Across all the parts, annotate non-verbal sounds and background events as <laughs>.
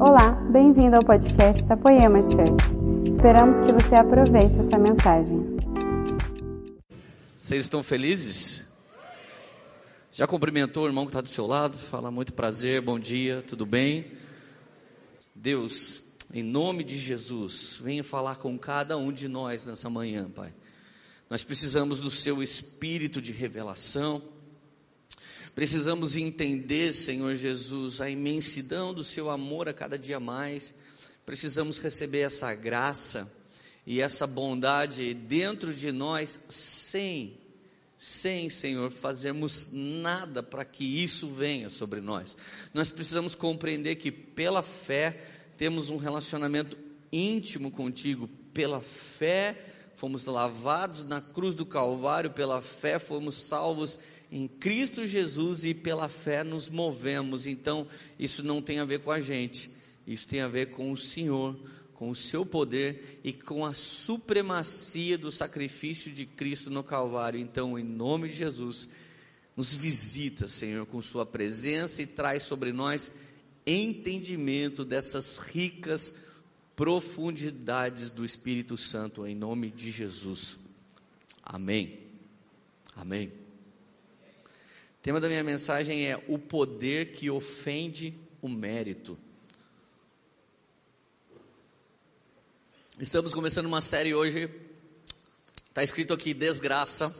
Olá, bem-vindo ao podcast da Poema Church. Esperamos que você aproveite essa mensagem. Vocês estão felizes? Já cumprimentou o irmão que está do seu lado? Fala muito prazer, bom dia, tudo bem? Deus, em nome de Jesus, venha falar com cada um de nós nessa manhã, Pai. Nós precisamos do Seu espírito de revelação. Precisamos entender, Senhor Jesus, a imensidão do Seu amor a cada dia mais. Precisamos receber essa graça e essa bondade dentro de nós, sem, sem, Senhor, fazermos nada para que isso venha sobre nós. Nós precisamos compreender que pela fé temos um relacionamento íntimo contigo, pela fé fomos lavados na cruz do Calvário, pela fé fomos salvos em Cristo Jesus e pela fé nos movemos. Então, isso não tem a ver com a gente, isso tem a ver com o Senhor, com o seu poder e com a supremacia do sacrifício de Cristo no Calvário. Então, em nome de Jesus, nos visita, Senhor, com Sua presença e traz sobre nós entendimento dessas ricas profundidades do Espírito Santo, em nome de Jesus. Amém. Amém. Tema da minha mensagem é o poder que ofende o mérito. Estamos começando uma série hoje. Está escrito aqui desgraça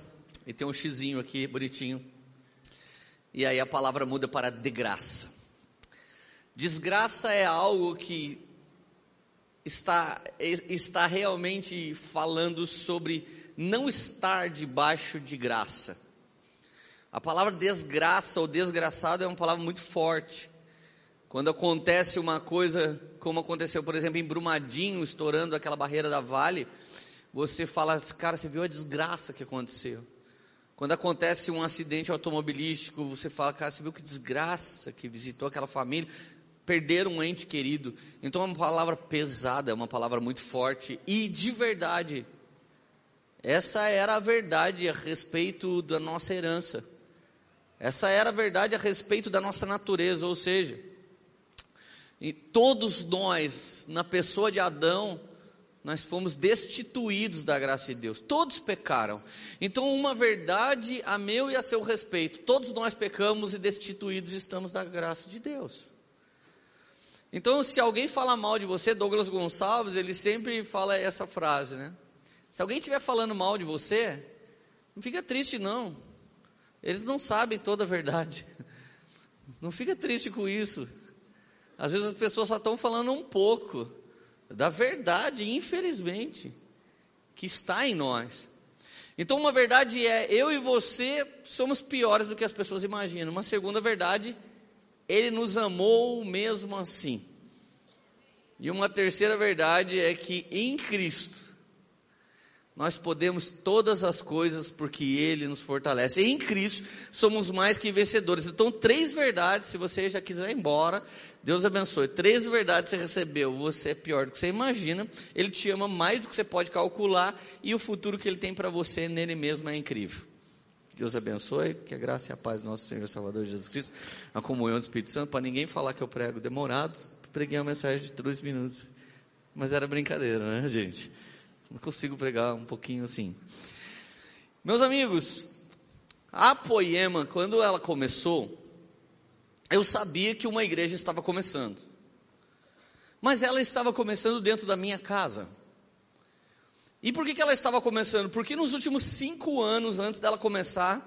e tem um xizinho aqui bonitinho. E aí a palavra muda para degraça. Desgraça é algo que está, está realmente falando sobre não estar debaixo de graça. A palavra desgraça ou desgraçado é uma palavra muito forte. Quando acontece uma coisa, como aconteceu, por exemplo, em Brumadinho, estourando aquela barreira da Vale, você fala, cara, você viu a desgraça que aconteceu. Quando acontece um acidente automobilístico, você fala, cara, você viu que desgraça que visitou aquela família perder um ente querido. Então é uma palavra pesada, é uma palavra muito forte e de verdade. Essa era a verdade a respeito da nossa herança. Essa era a verdade a respeito da nossa natureza, ou seja, todos nós, na pessoa de Adão, nós fomos destituídos da graça de Deus. Todos pecaram. Então, uma verdade a meu e a seu respeito: todos nós pecamos e destituídos estamos da graça de Deus. Então, se alguém fala mal de você, Douglas Gonçalves, ele sempre fala essa frase, né? Se alguém estiver falando mal de você, não fica triste não. Eles não sabem toda a verdade. <laughs> Não fica triste com isso. Às vezes as pessoas só estão falando um pouco da verdade, infelizmente, que está em nós. Então, uma verdade é: eu e você somos piores do que as pessoas imaginam. Uma segunda verdade ele nos amou mesmo assim. E uma terceira verdade é que em Cristo nós podemos todas as coisas porque Ele nos fortalece. Em Cristo somos mais que vencedores. Então, três verdades, se você já quiser ir embora, Deus abençoe. Três verdades você recebeu. Você é pior do que você imagina. Ele te ama mais do que você pode calcular. E o futuro que Ele tem para você nele mesmo é incrível. Deus abençoe, que a graça e a paz do nosso Senhor e Salvador Jesus Cristo, a comunhão do Espírito Santo, para ninguém falar que eu prego demorado, preguei uma mensagem de dois minutos. Mas era brincadeira, né, gente? Não consigo pregar um pouquinho assim. Meus amigos, a Poema, quando ela começou, eu sabia que uma igreja estava começando. Mas ela estava começando dentro da minha casa. E por que, que ela estava começando? Porque nos últimos cinco anos antes dela começar,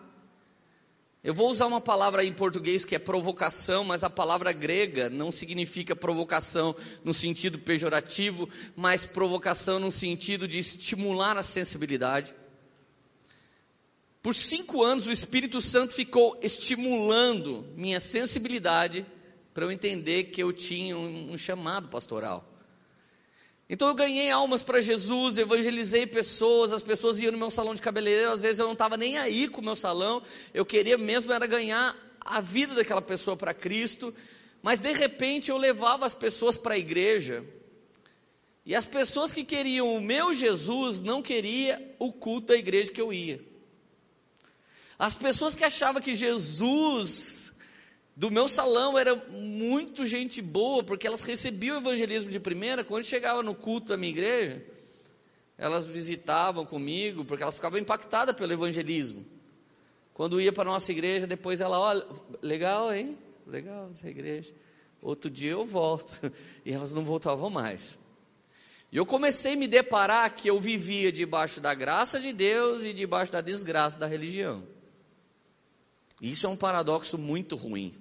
eu vou usar uma palavra em português que é provocação, mas a palavra grega não significa provocação no sentido pejorativo, mas provocação no sentido de estimular a sensibilidade. Por cinco anos o Espírito Santo ficou estimulando minha sensibilidade para eu entender que eu tinha um chamado pastoral. Então eu ganhei almas para Jesus, evangelizei pessoas, as pessoas iam no meu salão de cabeleireiro, às vezes eu não estava nem aí com o meu salão, eu queria mesmo era ganhar a vida daquela pessoa para Cristo, mas de repente eu levava as pessoas para a igreja, e as pessoas que queriam o meu Jesus não queria o culto da igreja que eu ia. As pessoas que achavam que Jesus do meu salão era muito gente boa, porque elas recebiam o evangelismo de primeira. Quando chegava no culto da minha igreja, elas visitavam comigo, porque elas ficavam impactadas pelo evangelismo. Quando ia para a nossa igreja, depois ela, olha, legal, hein? Legal essa igreja. Outro dia eu volto. <laughs> E elas não voltavam mais. E eu comecei a me deparar que eu vivia debaixo da graça de Deus e debaixo da desgraça da religião. Isso é um paradoxo muito ruim.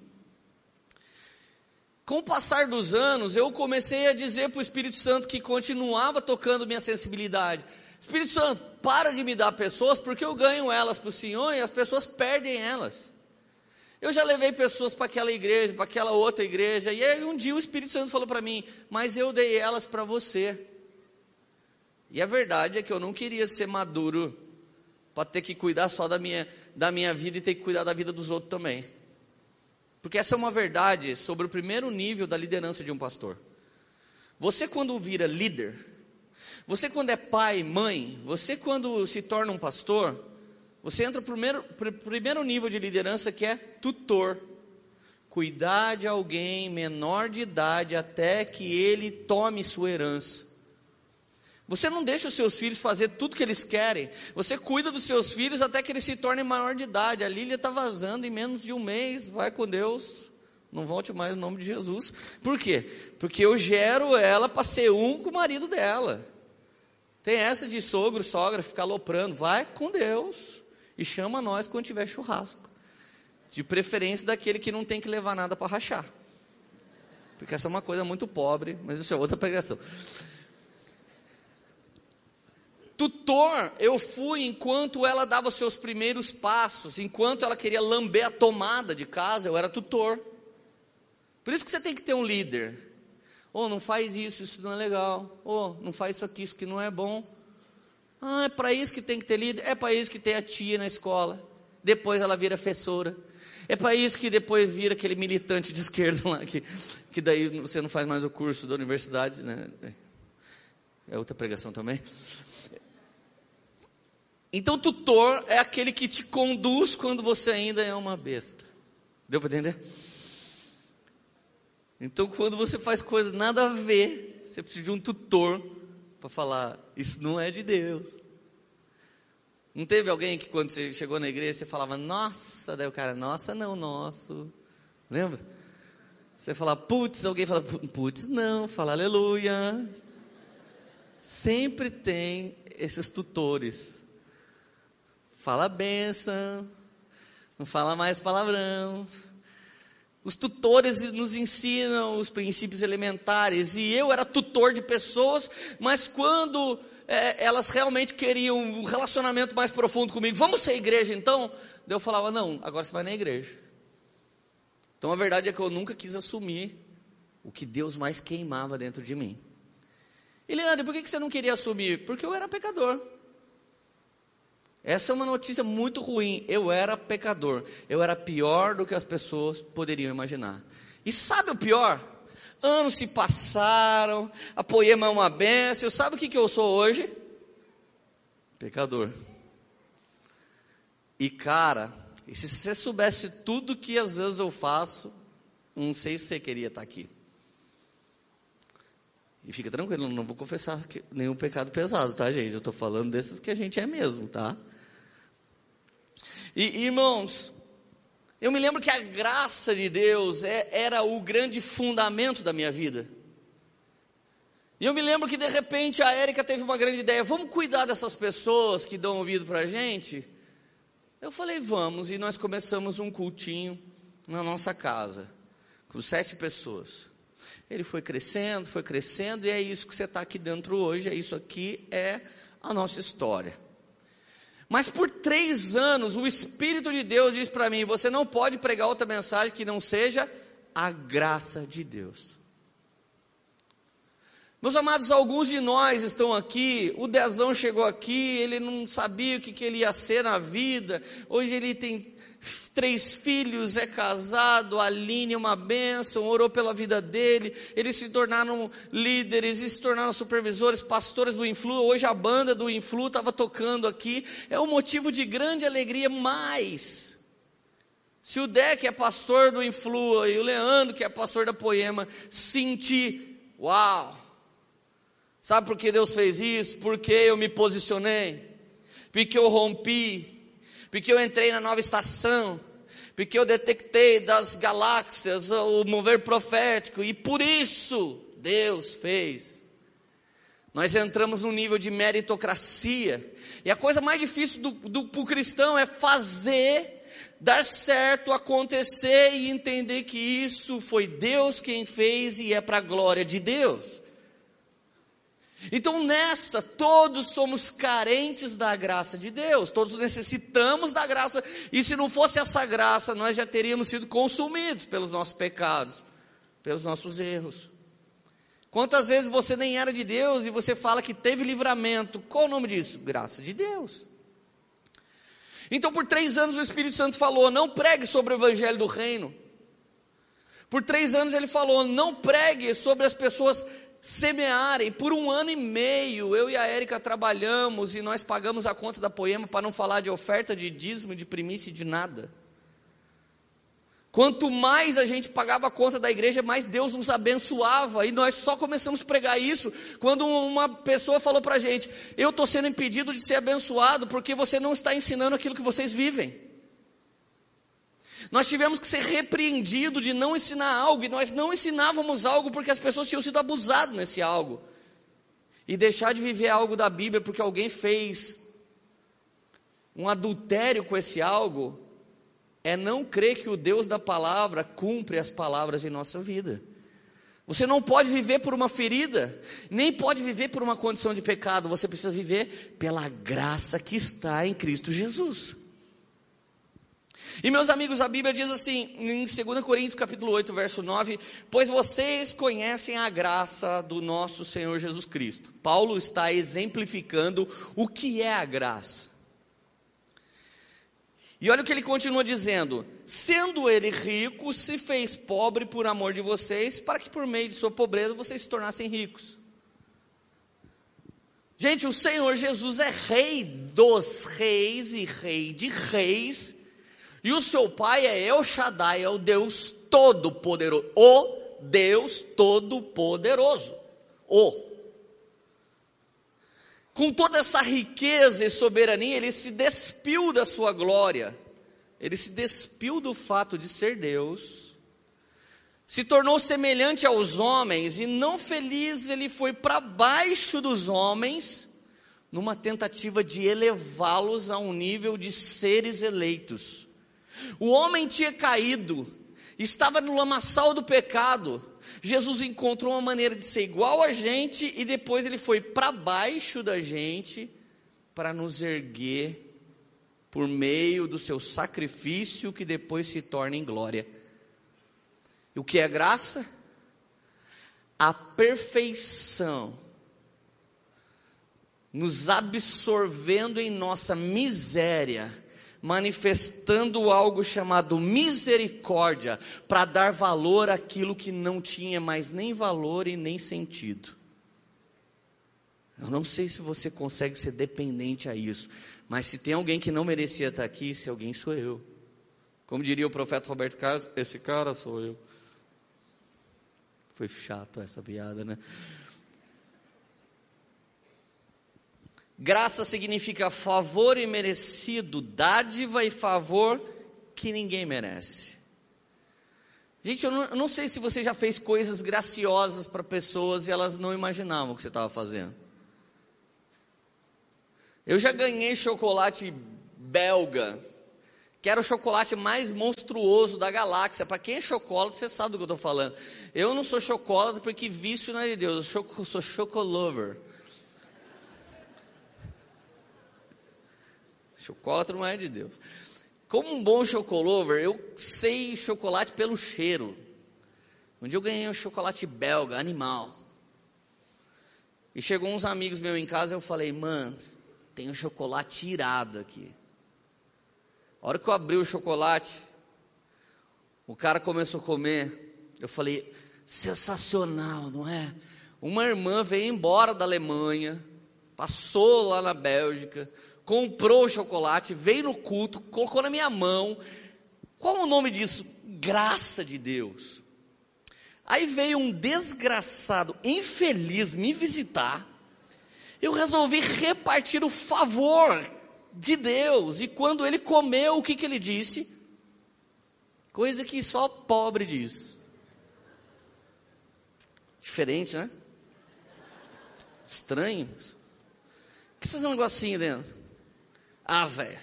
Com o passar dos anos, eu comecei a dizer para o Espírito Santo que continuava tocando minha sensibilidade. Espírito Santo, para de me dar pessoas, porque eu ganho elas para o Senhor e as pessoas perdem elas. Eu já levei pessoas para aquela igreja, para aquela outra igreja, e aí um dia o Espírito Santo falou para mim: Mas eu dei elas para você. E a verdade é que eu não queria ser maduro para ter que cuidar só da minha, da minha vida e ter que cuidar da vida dos outros também. Porque essa é uma verdade sobre o primeiro nível da liderança de um pastor. Você, quando vira líder, você, quando é pai, mãe, você, quando se torna um pastor, você entra para o primeiro, primeiro nível de liderança que é tutor. Cuidar de alguém menor de idade até que ele tome sua herança. Você não deixa os seus filhos fazer tudo que eles querem. Você cuida dos seus filhos até que eles se tornem maior de idade. A Lília está vazando em menos de um mês. Vai com Deus. Não volte mais no nome de Jesus. Por quê? Porque eu gero ela para ser um com o marido dela. Tem essa de sogro, sogra, ficar aloprando. Vai com Deus. E chama nós quando tiver churrasco. De preferência daquele que não tem que levar nada para rachar. Porque essa é uma coisa muito pobre, mas isso é outra pregação. Tutor, eu fui enquanto ela dava seus primeiros passos, enquanto ela queria lamber a tomada de casa, eu era tutor. Por isso que você tem que ter um líder. Oh, não faz isso, isso não é legal. Oh, não faz isso aqui, isso que não é bom. Ah, é para isso que tem que ter líder. É para isso que tem a tia na escola. Depois ela vira professora. É para isso que depois vira aquele militante de esquerda lá, que, que daí você não faz mais o curso da universidade, né? É outra pregação também. Então, tutor é aquele que te conduz quando você ainda é uma besta. Deu para entender? Então, quando você faz coisa nada a ver, você precisa de um tutor para falar: Isso não é de Deus. Não teve alguém que, quando você chegou na igreja, você falava: Nossa, daí o cara, Nossa, não, nosso. Lembra? Você fala, putz, alguém fala, putz, não, fala aleluia. Sempre tem esses tutores fala benção, não fala mais palavrão. Os tutores nos ensinam os princípios elementares, e eu era tutor de pessoas, mas quando é, elas realmente queriam um relacionamento mais profundo comigo, vamos ser igreja então? eu falava, não, agora você vai na igreja. Então a verdade é que eu nunca quis assumir o que Deus mais queimava dentro de mim. E Leandro, por que você não queria assumir? Porque eu era pecador. Essa é uma notícia muito ruim. Eu era pecador. Eu era pior do que as pessoas poderiam imaginar. E sabe o pior? Anos se passaram, a poema é uma benção. Sabe o que, eu sou hoje? Pecador. E cara, e se você soubesse tudo que às vezes eu faço, não sei se você queria estar aqui. E fica tranquilo, não vou confessar nenhum pecado pesado, tá, gente? Eu estou falando desses que a gente é mesmo, tá? E irmãos, eu me lembro que a graça de Deus é, era o grande fundamento da minha vida. E eu me lembro que de repente a Érica teve uma grande ideia: vamos cuidar dessas pessoas que dão ouvido para a gente? Eu falei, vamos, e nós começamos um cultinho na nossa casa, com sete pessoas. Ele foi crescendo, foi crescendo, e é isso que você está aqui dentro hoje, é isso aqui é a nossa história. Mas por três anos, o Espírito de Deus diz para mim: você não pode pregar outra mensagem que não seja a graça de Deus. Meus amados, alguns de nós estão aqui. O Dezão chegou aqui, ele não sabia o que, que ele ia ser na vida. Hoje ele tem três filhos, é casado, a Aline é uma bênção, orou pela vida dele, eles se tornaram líderes, eles se tornaram supervisores, pastores do Influ, hoje a banda do Influ estava tocando aqui, é um motivo de grande alegria, mas Se o que é pastor do Influa, e o Leandro, que é pastor da Poema, sentir, uau, sabe por que Deus fez isso? Porque eu me posicionei, porque eu rompi, porque eu entrei na nova estação, porque eu detectei das galáxias o mover profético, e por isso Deus fez. Nós entramos num nível de meritocracia, e a coisa mais difícil do, do, do cristão é fazer dar certo, acontecer e entender que isso foi Deus quem fez e é para a glória de Deus. Então nessa, todos somos carentes da graça de Deus, todos necessitamos da graça, e se não fosse essa graça, nós já teríamos sido consumidos pelos nossos pecados, pelos nossos erros. Quantas vezes você nem era de Deus e você fala que teve livramento? Qual o nome disso? Graça de Deus. Então, por três anos, o Espírito Santo falou: não pregue sobre o Evangelho do Reino. Por três anos, ele falou: não pregue sobre as pessoas semearem. Por um ano e meio, eu e a Érica trabalhamos e nós pagamos a conta da poema para não falar de oferta, de dízimo, de primícia e de nada. Quanto mais a gente pagava a conta da igreja, mais Deus nos abençoava. E nós só começamos a pregar isso quando uma pessoa falou para a gente: Eu estou sendo impedido de ser abençoado porque você não está ensinando aquilo que vocês vivem. Nós tivemos que ser repreendidos de não ensinar algo, e nós não ensinávamos algo porque as pessoas tinham sido abusadas nesse algo. E deixar de viver algo da Bíblia porque alguém fez um adultério com esse algo, é não crer que o Deus da palavra cumpre as palavras em nossa vida. Você não pode viver por uma ferida, nem pode viver por uma condição de pecado, você precisa viver pela graça que está em Cristo Jesus. E meus amigos, a Bíblia diz assim, em 2 Coríntios capítulo 8, verso 9, pois vocês conhecem a graça do nosso Senhor Jesus Cristo. Paulo está exemplificando o que é a graça. E olha o que ele continua dizendo: sendo ele rico, se fez pobre por amor de vocês, para que por meio de sua pobreza vocês se tornassem ricos. Gente, o Senhor Jesus é rei dos reis e rei de reis, e o seu pai é El Shaddai, é o Deus Todo-Poderoso, o Deus Todo-Poderoso, o com toda essa riqueza e soberania, ele se despiu da sua glória, ele se despiu do fato de ser Deus, se tornou semelhante aos homens, e não feliz, ele foi para baixo dos homens, numa tentativa de elevá-los a um nível de seres eleitos. O homem tinha caído, estava no lamaçal do pecado, Jesus encontrou uma maneira de ser igual a gente e depois ele foi para baixo da gente para nos erguer por meio do seu sacrifício que depois se torna em glória. E o que é graça? A perfeição nos absorvendo em nossa miséria manifestando algo chamado misericórdia, para dar valor àquilo que não tinha mais nem valor e nem sentido. Eu não sei se você consegue ser dependente a isso, mas se tem alguém que não merecia estar aqui, esse alguém sou eu. Como diria o profeta Roberto Carlos, esse cara sou eu. Foi chato essa piada, né? Graça significa favor imerecido, dádiva e favor que ninguém merece. Gente, eu não, eu não sei se você já fez coisas graciosas para pessoas e elas não imaginavam o que você estava fazendo. Eu já ganhei chocolate belga, que era o chocolate mais monstruoso da galáxia. Para quem é chocolate, você sabe do que eu estou falando. Eu não sou chocolate porque vício não é de Deus, eu sou chocolover. Chocolate não é de Deus. Como um bom chocolover, eu sei chocolate pelo cheiro. Um dia eu ganhei um chocolate belga, animal. E chegou uns amigos meus em casa e eu falei, mano, tem um chocolate irado aqui. A hora que eu abri o chocolate, o cara começou a comer. Eu falei, sensacional, não é? Uma irmã veio embora da Alemanha, passou lá na Bélgica, comprou o chocolate, veio no culto, colocou na minha mão. Qual o nome disso? Graça de Deus. Aí veio um desgraçado, infeliz, me visitar. Eu resolvi repartir o favor de Deus. E quando ele comeu, o que, que ele disse? Coisa que só pobre diz. Diferente, né? Estranho. O que esses negocinhos dentro? Ah, velho,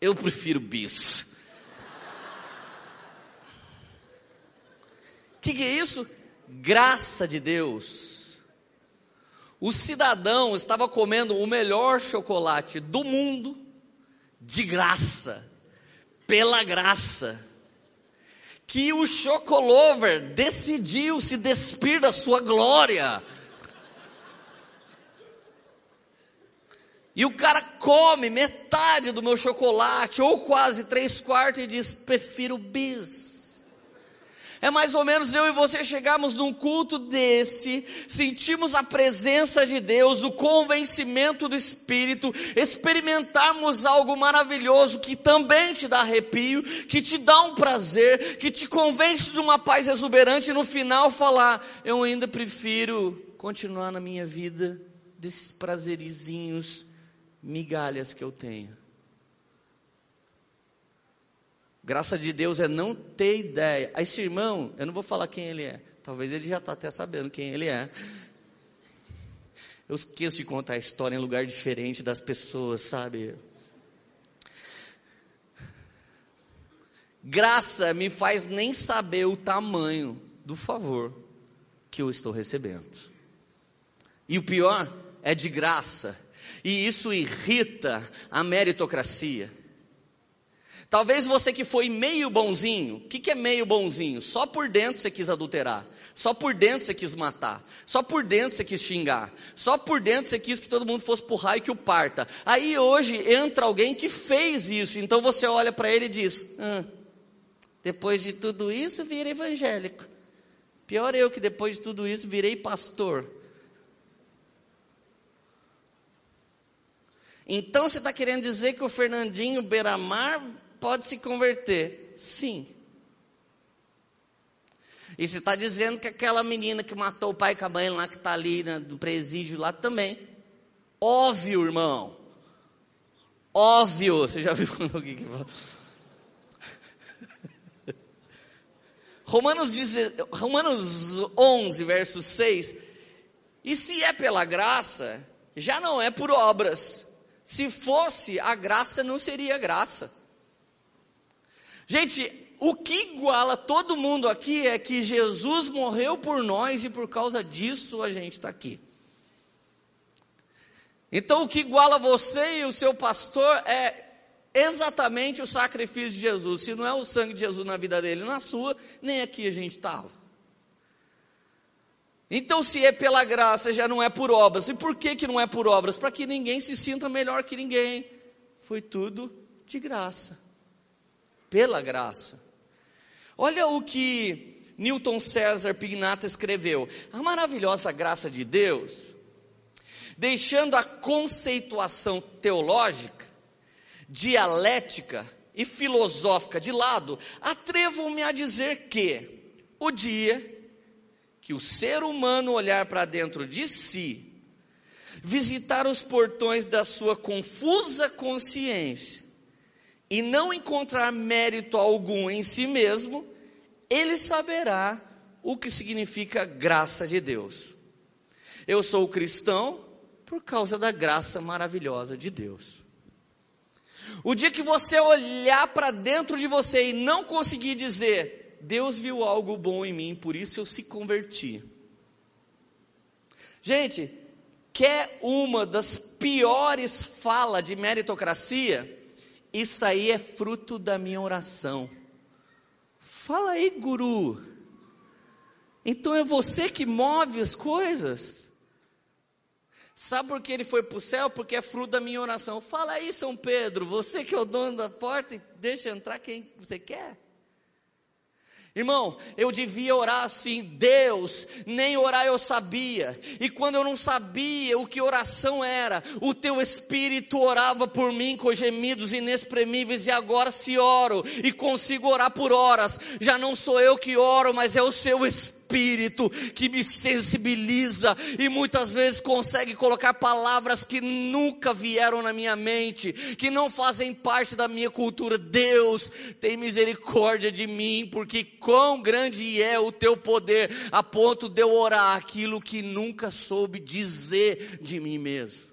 eu prefiro bis. O que, que é isso? Graça de Deus. O cidadão estava comendo o melhor chocolate do mundo, de graça, pela graça. Que o chocolover decidiu se despir da sua glória. E o cara come metade do meu chocolate, ou quase três quartos, e diz: prefiro bis. É mais ou menos eu e você chegarmos num culto desse, sentimos a presença de Deus, o convencimento do Espírito, experimentarmos algo maravilhoso que também te dá arrepio, que te dá um prazer, que te convence de uma paz exuberante e no final falar: eu ainda prefiro continuar na minha vida desses prazerizinhos, migalhas que eu tenho. Graça de Deus é não ter ideia. Esse irmão, eu não vou falar quem ele é. Talvez ele já está até sabendo quem ele é. Eu esqueço de contar a história em lugar diferente das pessoas, sabe? Graça me faz nem saber o tamanho do favor que eu estou recebendo. E o pior é de graça. E isso irrita a meritocracia. Talvez você que foi meio bonzinho, o que, que é meio bonzinho? Só por dentro você quis adulterar, só por dentro você quis matar, só por dentro você quis xingar, só por dentro você quis que todo mundo fosse pro raio que o parta. Aí hoje entra alguém que fez isso, então você olha para ele e diz: ah, depois de tudo isso, vira evangélico. Pior eu que depois de tudo isso virei pastor. Então você está querendo dizer que o Fernandinho Beiramar pode se converter? Sim. E você está dizendo que aquela menina que matou o pai com a mãe lá, que está ali no presídio lá também. Óbvio, irmão. Óbvio. Você já viu <laughs> quando alguém que fala? Romanos, Romanos 11, verso 6. E se é pela graça, já não é por obras. Se fosse, a graça não seria graça. Gente, o que iguala todo mundo aqui é que Jesus morreu por nós e por causa disso a gente está aqui. Então, o que iguala você e o seu pastor é exatamente o sacrifício de Jesus. Se não é o sangue de Jesus na vida dele, na sua, nem aqui a gente estava. Então, se é pela graça, já não é por obras. E por que, que não é por obras? Para que ninguém se sinta melhor que ninguém. Foi tudo de graça pela graça. Olha o que Newton César Pignata escreveu: a maravilhosa graça de Deus, deixando a conceituação teológica, dialética e filosófica de lado, atrevo-me a dizer que o dia que o ser humano olhar para dentro de si, visitar os portões da sua confusa consciência, e não encontrar mérito algum em si mesmo, ele saberá o que significa graça de Deus. Eu sou cristão por causa da graça maravilhosa de Deus. O dia que você olhar para dentro de você e não conseguir dizer, Deus viu algo bom em mim, por isso eu se converti. Gente, quer uma das piores falas de meritocracia? Isso aí é fruto da minha oração. Fala aí, guru. Então é você que move as coisas. Sabe por que ele foi para o céu? Porque é fruto da minha oração. Fala aí, São Pedro, você que é o dono da porta, deixa entrar quem você quer. Irmão, eu devia orar assim, Deus, nem orar eu sabia. E quando eu não sabia o que oração era, o teu espírito orava por mim com gemidos inexprimíveis e agora se oro e consigo orar por horas. Já não sou eu que oro, mas é o seu espírito Espírito que me sensibiliza e muitas vezes consegue colocar palavras que nunca vieram na minha mente, que não fazem parte da minha cultura. Deus, tem misericórdia de mim, porque quão grande é o teu poder, a ponto de eu orar aquilo que nunca soube dizer de mim mesmo.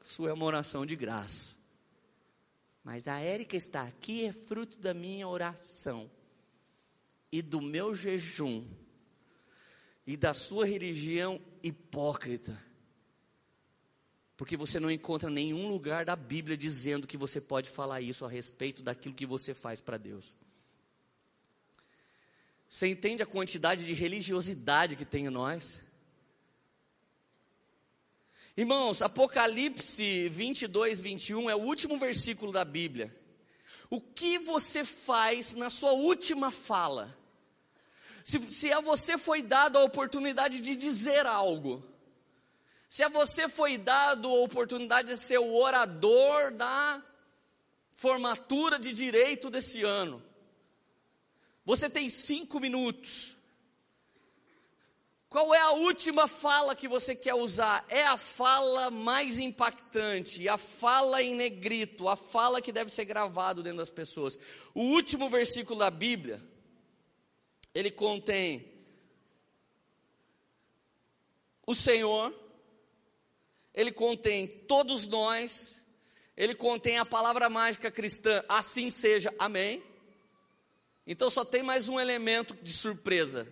Sua é uma oração de graça. Mas a Érica está aqui é fruto da minha oração e do meu jejum e da sua religião hipócrita. Porque você não encontra nenhum lugar da Bíblia dizendo que você pode falar isso a respeito daquilo que você faz para Deus. Você entende a quantidade de religiosidade que tem em nós? Irmãos, Apocalipse 22, 21 é o último versículo da Bíblia. O que você faz na sua última fala? Se, se a você foi dado a oportunidade de dizer algo, se a você foi dado a oportunidade de ser o orador da formatura de direito desse ano, você tem cinco minutos. Qual é a última fala que você quer usar? É a fala mais impactante, a fala em negrito, a fala que deve ser gravado dentro das pessoas. O último versículo da Bíblia ele contém o Senhor, ele contém todos nós, ele contém a palavra mágica cristã, assim seja, amém. Então só tem mais um elemento de surpresa,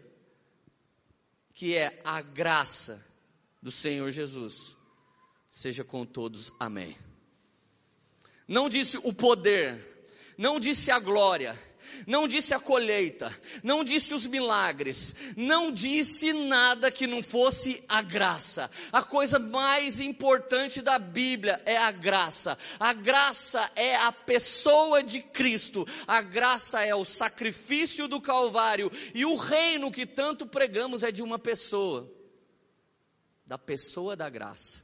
que é a graça do Senhor Jesus, seja com todos, amém. Não disse o poder, não disse a glória, não disse a colheita, não disse os milagres, não disse nada que não fosse a graça. A coisa mais importante da Bíblia é a graça. A graça é a pessoa de Cristo, a graça é o sacrifício do Calvário, e o reino que tanto pregamos é de uma pessoa da pessoa da graça.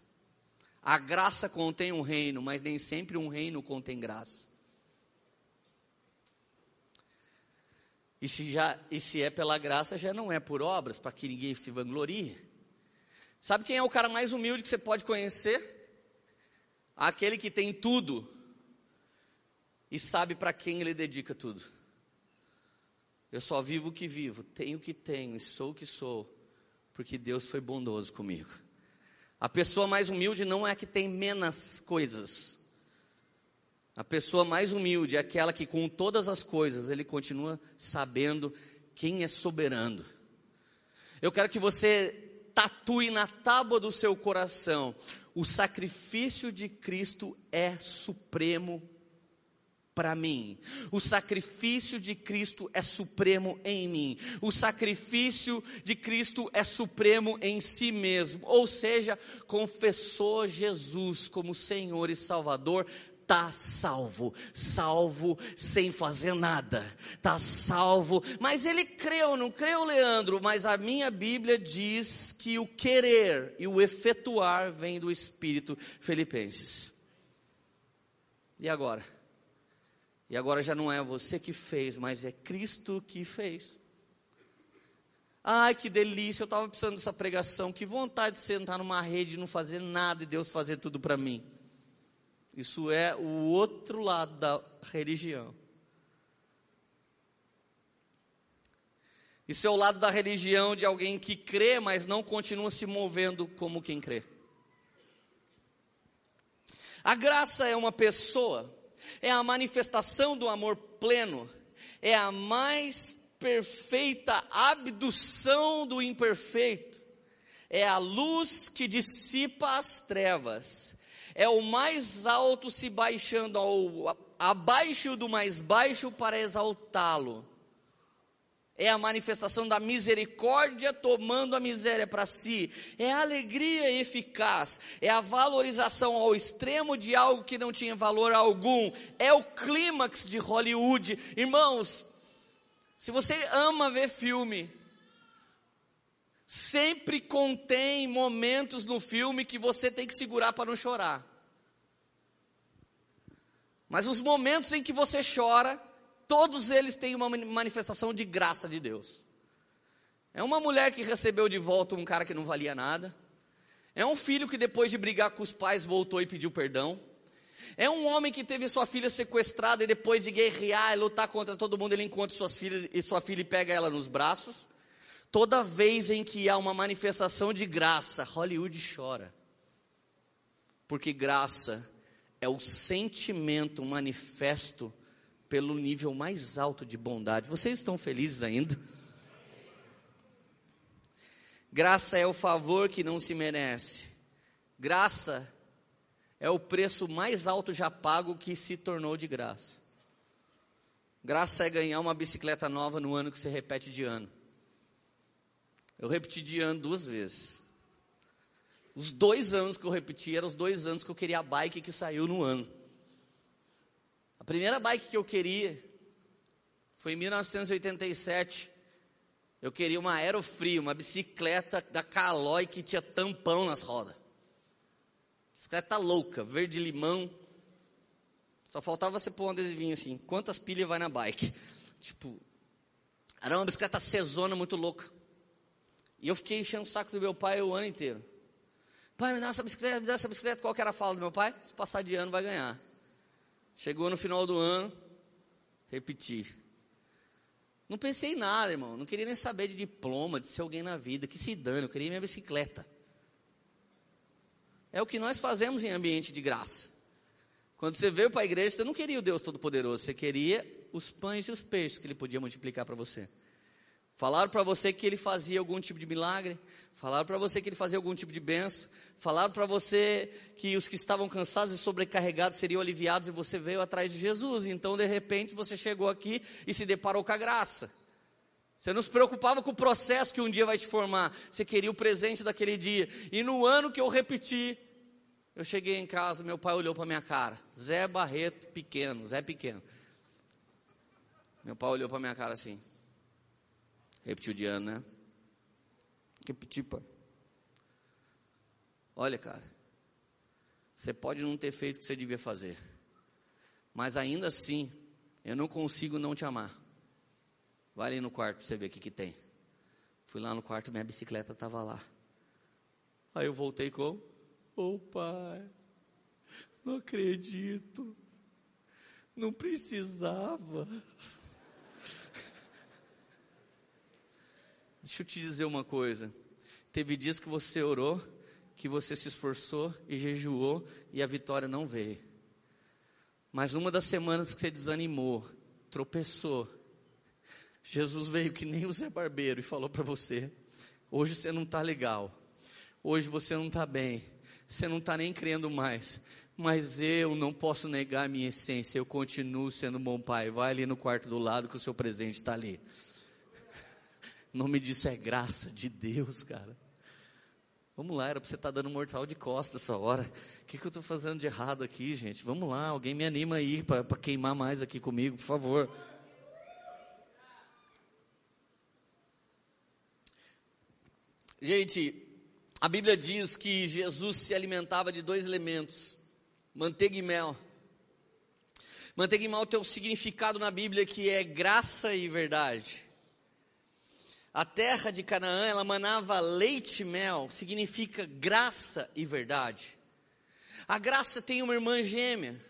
A graça contém um reino, mas nem sempre um reino contém graça. E se, já, e se é pela graça, já não é por obras, para que ninguém se vanglorie. Sabe quem é o cara mais humilde que você pode conhecer? Aquele que tem tudo e sabe para quem ele dedica tudo. Eu só vivo o que vivo, tenho o que tenho e sou o que sou, porque Deus foi bondoso comigo. A pessoa mais humilde não é a que tem menos coisas, a pessoa mais humilde é aquela que, com todas as coisas, ele continua sabendo quem é soberano. Eu quero que você tatue na tábua do seu coração: o sacrifício de Cristo é supremo para mim. O sacrifício de Cristo é supremo em mim. O sacrifício de Cristo é supremo em si mesmo. Ou seja, confessou Jesus como Senhor e Salvador, está salvo, salvo sem fazer nada, está salvo. Mas ele creu, não creu, Leandro? Mas a minha Bíblia diz que o querer e o efetuar vem do Espírito, Filipenses. E agora? E agora já não é você que fez, mas é Cristo que fez. Ai, que delícia, eu estava precisando dessa pregação. Que vontade de sentar numa rede e não fazer nada e Deus fazer tudo para mim. Isso é o outro lado da religião. Isso é o lado da religião de alguém que crê, mas não continua se movendo como quem crê. A graça é uma pessoa, é a manifestação do amor pleno, é a mais perfeita abdução do imperfeito, é a luz que dissipa as trevas, é o mais alto se baixando ao abaixo do mais baixo para exaltá-lo. É a manifestação da misericórdia tomando a miséria para si. É a alegria eficaz. É a valorização ao extremo de algo que não tinha valor algum. É o clímax de Hollywood. Irmãos, Se você ama ver filme, sempre contém momentos no filme que você tem que segurar para não chorar. Mas os momentos em que você chora, todos eles têm uma manifestação de graça de Deus. É uma mulher que recebeu de volta um cara que não valia nada. É um filho que depois de brigar com os pais voltou e pediu perdão. É um homem que teve sua filha sequestrada e depois de guerrear e lutar contra todo mundo, ele encontra suas filhas e sua filha e pega ela nos braços. Toda vez em que há uma manifestação de graça, Hollywood chora. Porque graça é o sentimento manifesto pelo nível mais alto de bondade. Vocês estão felizes ainda? Graça é o favor que não se merece. Graça é o preço mais alto já pago que se tornou de graça. Graça é ganhar uma bicicleta nova no ano que você repete de ano. Eu repeti de ano duas vezes. Os dois anos que eu repeti eram os dois anos que eu queria a bike que saiu no ano. A primeira bike que eu queria foi em 1987. Eu queria uma Aerofree, uma bicicleta da Caloi que tinha tampão nas rodas. Bicicleta louca, verde limão. Só faltava você pôr um adesivinho assim, quantas pilhas vai na bike? Tipo, era uma bicicleta cesona muito louca. E eu fiquei enchendo o saco do meu pai o ano inteiro. Pai, me dá essa bicicleta, me dá essa bicicleta. Qual que era a fala do meu pai? Se passar de ano, vai ganhar. Chegou no final do ano, repeti. Não pensei em nada, irmão. Não queria nem saber de diploma, de ser alguém na vida. Que se dane, eu queria minha bicicleta. É o que nós fazemos em ambiente de graça. Quando você veio para a igreja, você não queria o Deus Todo-Poderoso, você queria os pães e os peixes que Ele podia multiplicar para você. Falaram para você que Ele fazia algum tipo de milagre, falaram para você que Ele fazia algum tipo de benção, falaram para você que os que estavam cansados e sobrecarregados seriam aliviados e você veio atrás de Jesus. Então, de repente, você chegou aqui e se deparou com a graça. Você não se preocupava com o processo que um dia vai te formar. Você queria o presente daquele dia. E no ano que eu repeti, eu cheguei em casa, meu pai olhou para minha cara. Zé Barreto, pequeno, Zé pequeno. Meu pai olhou para minha cara assim. Repetiu de ano, né? Repeti, pai. Olha, cara. Você pode não ter feito o que você devia fazer. Mas ainda assim, eu não consigo não te amar. Vai ali no quarto para você ver o que, que tem. Fui lá no quarto, minha bicicleta estava lá. Aí eu voltei com, ô oh, pai, não acredito, não precisava. Deixa eu te dizer uma coisa. Teve dias que você orou, que você se esforçou e jejuou e a vitória não veio. Mas uma das semanas que você desanimou, tropeçou, Jesus veio que nem o Zé Barbeiro e falou para você: hoje você não está legal, hoje você não está bem, você não está nem crendo mais, mas eu não posso negar a minha essência, eu continuo sendo bom pai. Vai ali no quarto do lado que o seu presente está ali. O nome disso é graça de Deus, cara. Vamos lá, era para você estar tá dando mortal de costas essa hora. O que, que eu estou fazendo de errado aqui, gente? Vamos lá, alguém me anima aí para queimar mais aqui comigo, por favor. Gente, a Bíblia diz que Jesus se alimentava de dois elementos: manteiga e mel. Manteiga e mel tem um significado na Bíblia que é graça e verdade. A terra de Canaã, ela manava leite e mel, significa graça e verdade. A graça tem uma irmã gêmea.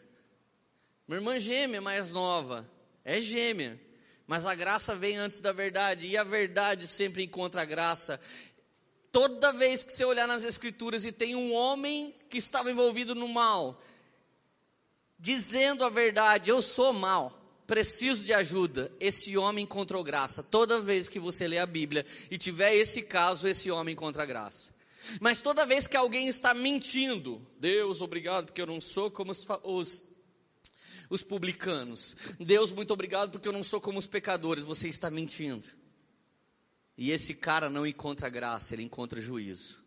Uma irmã gêmea mais nova, é gêmea. Mas a graça vem antes da verdade, e a verdade sempre encontra a graça. Toda vez que você olhar nas Escrituras e tem um homem que estava envolvido no mal, dizendo a verdade, eu sou mal, preciso de ajuda, esse homem encontrou graça. Toda vez que você lê a Bíblia e tiver esse caso, esse homem encontra graça. Mas toda vez que alguém está mentindo, Deus, obrigado, porque eu não sou como os, os, os publicanos. Deus, muito obrigado, porque eu não sou como os pecadores. Você está mentindo. E esse cara não encontra graça, ele encontra juízo.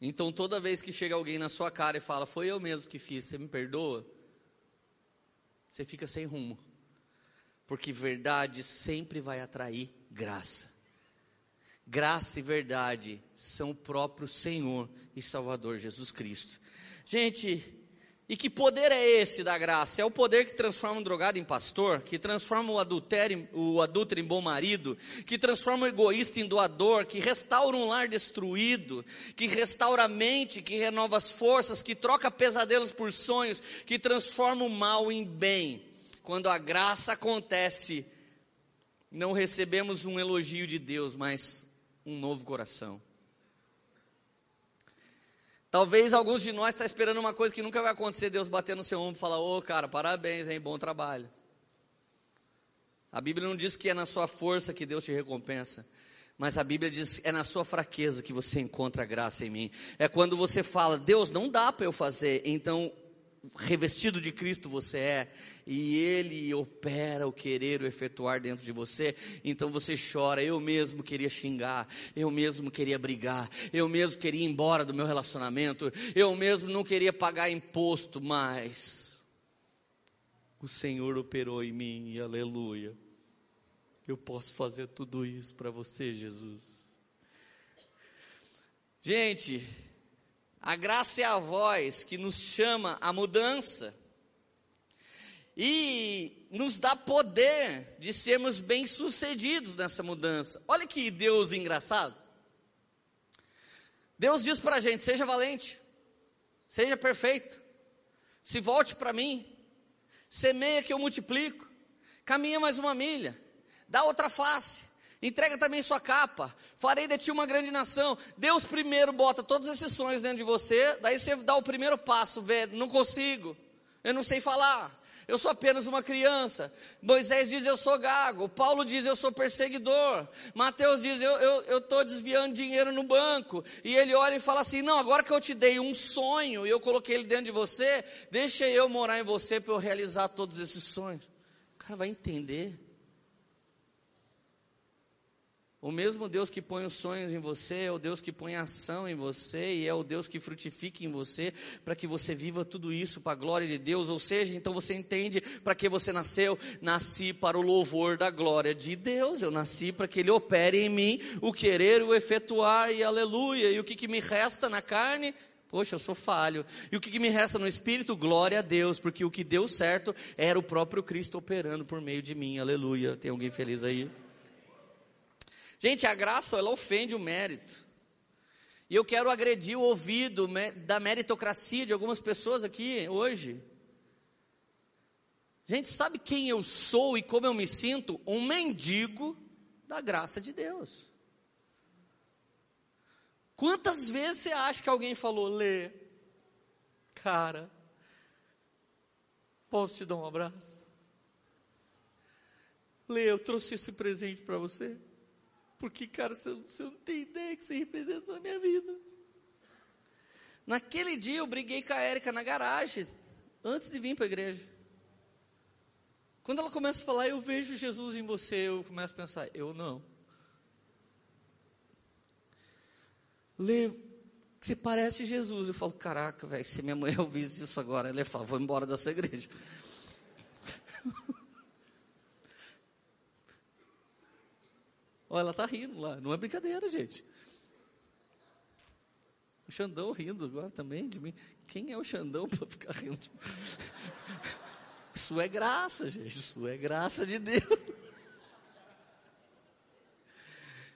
Então toda vez que chega alguém na sua cara e fala, foi eu mesmo que fiz, você me perdoa? Você fica sem rumo. Porque verdade sempre vai atrair graça. Graça e verdade são o próprio Senhor e Salvador Jesus Cristo. Gente, e que poder é esse da graça? É o poder que transforma um drogado em pastor, que transforma o, adultério, o adúltero em bom marido, que transforma o egoísta em doador, que restaura um lar destruído, que restaura a mente, que renova as forças, que troca pesadelos por sonhos, que transforma o mal em bem. Quando a graça acontece, não recebemos um elogio de Deus, mas um novo coração. Talvez alguns de nós estão tá esperando uma coisa que nunca vai acontecer, Deus bater no seu ombro e falar, ô oh, cara, parabéns, hein, bom trabalho. A Bíblia não diz que é na sua força que Deus te recompensa, mas a Bíblia diz é na sua fraqueza que você encontra graça em mim. É quando você fala, Deus, não dá para eu fazer, então revestido de Cristo você é, e Ele opera o querer, o efetuar dentro de você, então você chora. Eu mesmo queria xingar, eu mesmo queria brigar, eu mesmo queria ir embora do meu relacionamento, eu mesmo não queria pagar imposto, mas o Senhor operou em mim, aleluia. Eu posso fazer tudo isso para você, Jesus. Gente, a graça é a voz que nos chama à mudança e nos dá poder de sermos bem-sucedidos nessa mudança. Olha que Deus engraçado. Deus diz para a gente: seja valente, seja perfeito, se volte para mim, semeia que eu multiplico, caminha mais uma milha, dá outra face, entrega também sua capa, farei de ti uma grande nação. Deus primeiro bota todos esses sonhos dentro de você, daí você dá o primeiro passo, vê, não consigo, eu não sei falar, eu sou apenas uma criança. Moisés diz, eu sou gago. Paulo diz, eu sou perseguidor. Mateus diz, eu estou desviando dinheiro no banco. E ele olha e fala assim: Não, agora que eu te dei um sonho e eu coloquei ele dentro de você, deixa eu morar em você para eu realizar todos esses sonhos. O cara vai entender. O mesmo Deus que põe os sonhos em você é o Deus que põe ação em você e é o Deus que frutifica em você para que você viva tudo isso para a glória de Deus. Ou seja, então você entende para que você nasceu? Nasci para o louvor da glória de Deus. Eu nasci para que Ele opere em mim o querer, o efetuar e aleluia. E o que, que me resta na carne? Poxa, eu sou falho. E o que, que me resta no espírito? Glória a Deus, porque o que deu certo era o próprio Cristo operando por meio de mim. Aleluia. Tem alguém feliz aí? Gente, a graça, ela ofende o mérito. E eu quero agredir o ouvido da meritocracia de algumas pessoas aqui hoje. Gente, sabe quem eu sou e como eu me sinto? Um mendigo da graça de Deus. Quantas vezes você acha que alguém falou, Lê, cara, posso te dar um abraço? Lê, eu trouxe esse presente para você. Porque, cara, você, você não tem ideia que você representa na minha vida. Naquele dia eu briguei com a Érica na garagem, antes de vir para a igreja. Quando ela começa a falar, eu vejo Jesus em você, eu começo a pensar, eu não. Lê, você parece Jesus. Eu falo, caraca, velho, se minha mãe ouvisse isso agora, ela ia falar, vou embora dessa igreja. Olha, ela está rindo lá, não é brincadeira, gente. O Xandão rindo agora também de mim. Quem é o Xandão <laughs> para ficar rindo? Isso é graça, gente. Isso é graça de Deus.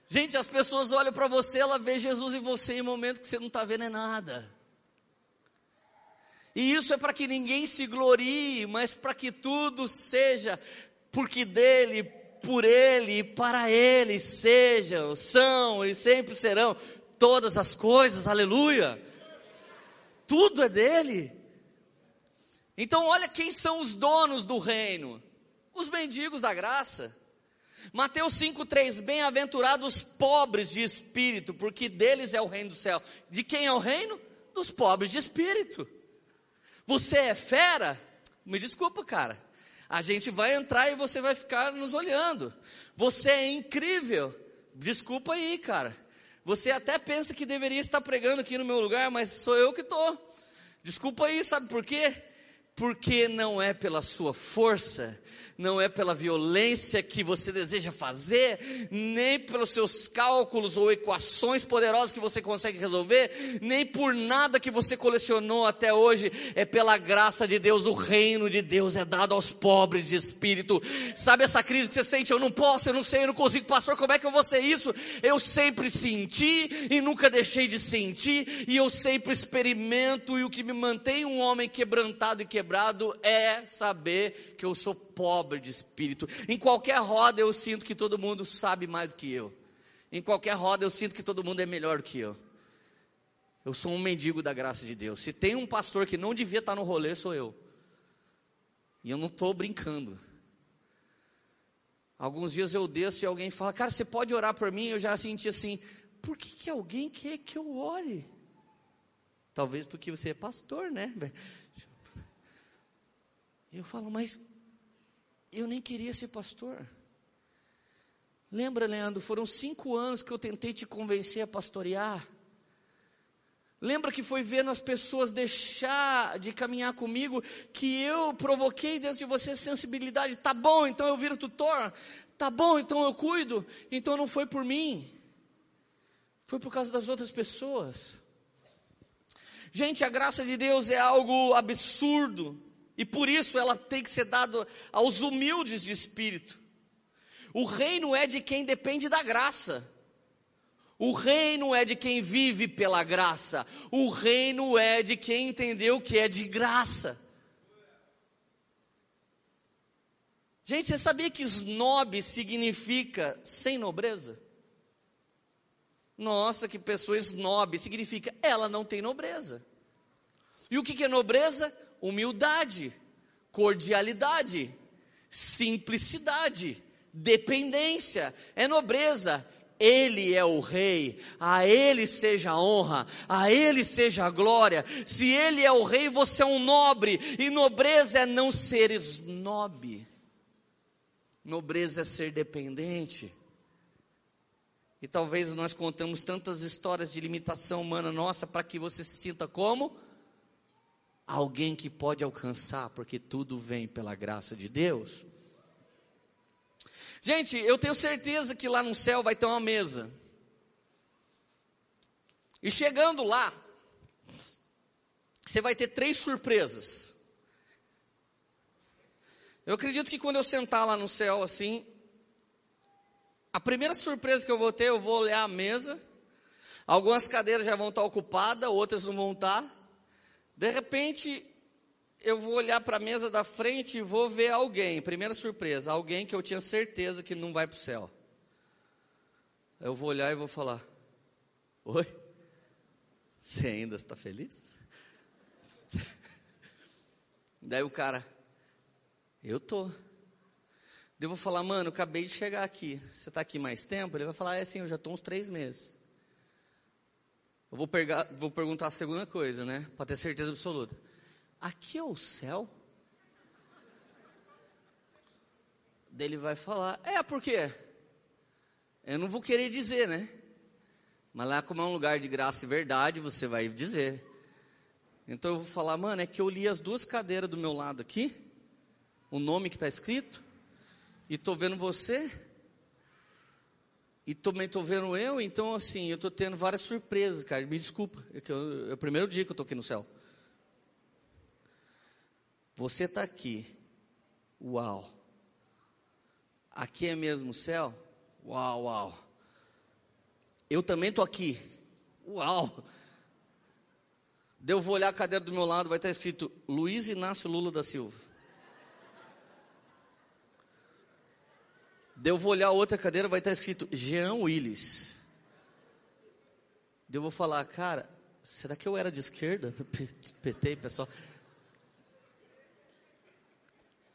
Gente, as pessoas olham para você, ela vê Jesus em você em um momento que você não está vendo é nada. E isso é para que ninguém se glorie, mas para que tudo seja porque dele, por Ele e para Ele sejam, são e sempre serão todas as coisas, aleluia. Tudo é dele. Então, olha quem são os donos do reino: os mendigos da graça. Mateus 5,3: Bem-aventurados pobres de espírito, porque deles é o reino do céu. De quem é o reino? Dos pobres de espírito. Você é fera? Me desculpa, cara. A gente vai entrar e você vai ficar nos olhando. Você é incrível. Desculpa aí, cara. Você até pensa que deveria estar pregando aqui no meu lugar, mas sou eu que estou. Desculpa aí, sabe por quê? porque não é pela sua força, não é pela violência que você deseja fazer, nem pelos seus cálculos ou equações poderosas que você consegue resolver, nem por nada que você colecionou até hoje, é pela graça de Deus. O reino de Deus é dado aos pobres de espírito. Sabe essa crise que você sente? Eu não posso, eu não sei, eu não consigo, pastor, como é que eu vou ser isso? Eu sempre senti e nunca deixei de sentir, e eu sempre experimento, e o que me mantém um homem quebrantado e quebrado é saber que eu sou pobre de espírito. Em qualquer roda eu sinto que todo mundo sabe mais do que eu. Em qualquer roda eu sinto que todo mundo é melhor do que eu. Eu sou um mendigo da graça de Deus. Se tem um pastor que não devia estar no rolê, sou eu. E eu não estou brincando. Alguns dias eu desço e alguém fala, cara, você pode orar por mim? Eu já senti assim, por que, que alguém quer que eu ore? Talvez porque você é pastor, né? <laughs> Eu falo, mas eu nem queria ser pastor. Lembra, Leandro, foram cinco anos que eu tentei te convencer a pastorear. Lembra que foi vendo as pessoas deixar de caminhar comigo que eu provoquei dentro de você sensibilidade. Tá bom, então eu viro tutor. Tá bom, então eu cuido. Então não foi por mim. Foi por causa das outras pessoas. Gente, a graça de Deus é algo absurdo. E por isso ela tem que ser dada aos humildes de espírito. O reino é de quem depende da graça. O reino é de quem vive pela graça. O reino é de quem entendeu que é de graça. Gente, você sabia que snob significa sem nobreza? Nossa, que pessoa snob significa ela não tem nobreza. E o que é nobreza? Humildade, cordialidade, simplicidade, dependência, é nobreza. Ele é o rei, a ele seja a honra, a ele seja a glória. Se ele é o rei, você é um nobre, e nobreza é não ser snob. Nobreza é ser dependente. E talvez nós contamos tantas histórias de limitação humana nossa para que você se sinta como alguém que pode alcançar, porque tudo vem pela graça de Deus. Gente, eu tenho certeza que lá no céu vai ter uma mesa. E chegando lá, você vai ter três surpresas. Eu acredito que quando eu sentar lá no céu assim, a primeira surpresa que eu vou ter, eu vou olhar a mesa. Algumas cadeiras já vão estar ocupadas, outras não vão estar. De repente, eu vou olhar para a mesa da frente e vou ver alguém, primeira surpresa, alguém que eu tinha certeza que não vai para o céu. Eu vou olhar e vou falar: Oi, você ainda está feliz? <laughs> Daí o cara, eu tô. Eu vou falar, mano, acabei de chegar aqui. Você está aqui mais tempo? Ele vai falar, é assim, eu já estou uns três meses. Eu vou, vou perguntar a segunda coisa, né? Para ter certeza absoluta. Aqui é o céu? Daí ele vai falar, é, por quê? Eu não vou querer dizer, né? Mas lá como é um lugar de graça e verdade, você vai dizer. Então eu vou falar, mano, é que eu li as duas cadeiras do meu lado aqui, o nome que está escrito, e estou vendo você, e também estou vendo eu, então assim, eu estou tendo várias surpresas, cara. Me desculpa, é, eu, é o primeiro dia que eu estou aqui no céu. Você está aqui, uau. Aqui é mesmo o céu? Uau, uau. Eu também estou aqui, uau. Deu vou olhar a cadeira do meu lado, vai estar escrito Luiz Inácio Lula da Silva. Daí eu vou olhar outra cadeira, vai estar escrito Jean Willis. Daí eu vou falar, cara, será que eu era de esquerda? <laughs> PT, pessoal.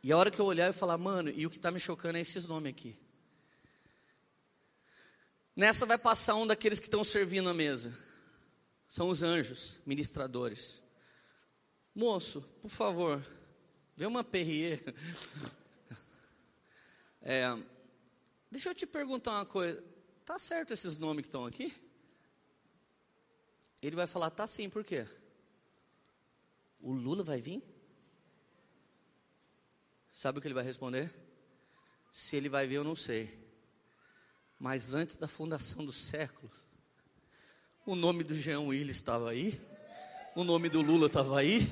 E a hora que eu olhar e falar, mano, e o que está me chocando é esses nomes aqui. Nessa vai passar um daqueles que estão servindo a mesa. São os anjos, ministradores. Moço, por favor, vê uma Perrier. <laughs> É, Deixa eu te perguntar uma coisa. Tá certo esses nomes que estão aqui? Ele vai falar, tá sim, por quê? O Lula vai vir? Sabe o que ele vai responder? Se ele vai ver, eu não sei. Mas antes da fundação dos séculos, o nome do Jean Willis estava aí, o nome do Lula estava aí,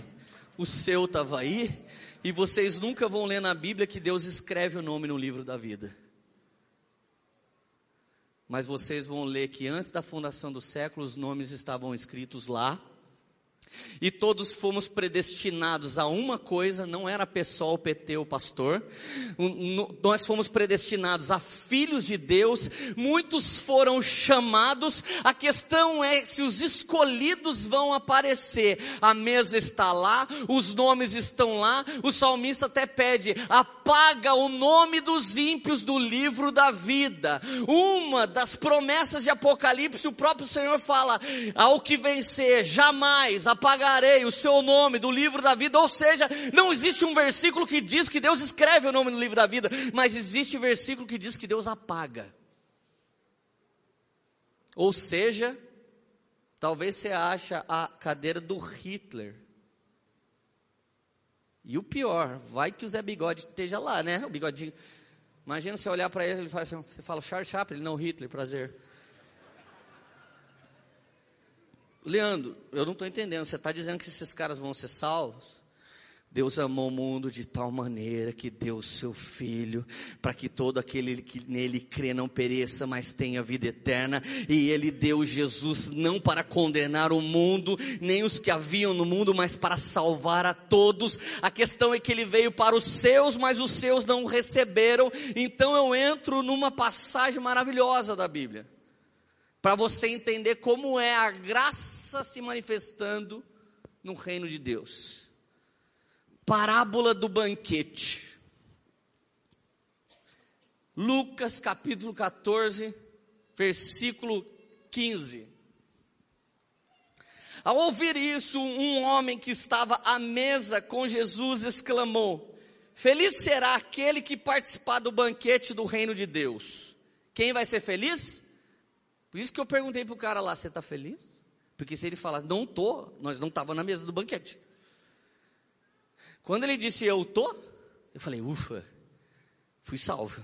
o seu estava aí, e vocês nunca vão ler na Bíblia que Deus escreve o nome no livro da vida. Mas vocês vão ler que antes da fundação do século os nomes estavam escritos lá e todos fomos predestinados a uma coisa, não era PSOL, PT ou pastor. Nós fomos predestinados a filhos de Deus. Muitos foram chamados. A questão é se os escolhidos vão aparecer. A mesa está lá, os nomes estão lá. O salmista até pede: apaga o nome dos ímpios do livro da vida. Uma das promessas de Apocalipse, o próprio Senhor fala: ao que vencer, jamais apagarei o seu nome do livro da vida. Ou seja, não existe um versículo que diz que Deus escreve o nome no livro da vida, mas existe um versículo que diz que Deus apaga. Ou seja, talvez você acha a cadeira do Hitler. E o pior, vai que o Zé Bigode esteja lá, né? O bigodinho. Imagina você olhar para ele, ele fala assim, você fala Charles Chaplin, não Hitler, prazer. Leandro, eu não estou entendendo. Você está dizendo que esses caras vão ser salvos? Deus amou o mundo de tal maneira que deu o seu Filho, para que todo aquele que nele crê não pereça, mas tenha vida eterna. E ele deu Jesus não para condenar o mundo, nem os que haviam no mundo, mas para salvar a todos. A questão é que ele veio para os seus, mas os seus não o receberam. Então eu entro numa passagem maravilhosa da Bíblia para você entender como é a graça se manifestando no reino de Deus. Parábola do banquete. Lucas capítulo 14, versículo 15. Ao ouvir isso, um homem que estava à mesa com Jesus exclamou: Feliz será aquele que participar do banquete do reino de Deus. Quem vai ser feliz? Por isso que eu perguntei para o cara lá: você está feliz? Porque se ele falasse, não estou, nós não estávamos na mesa do banquete. Quando ele disse, eu estou, eu falei, ufa, fui salvo.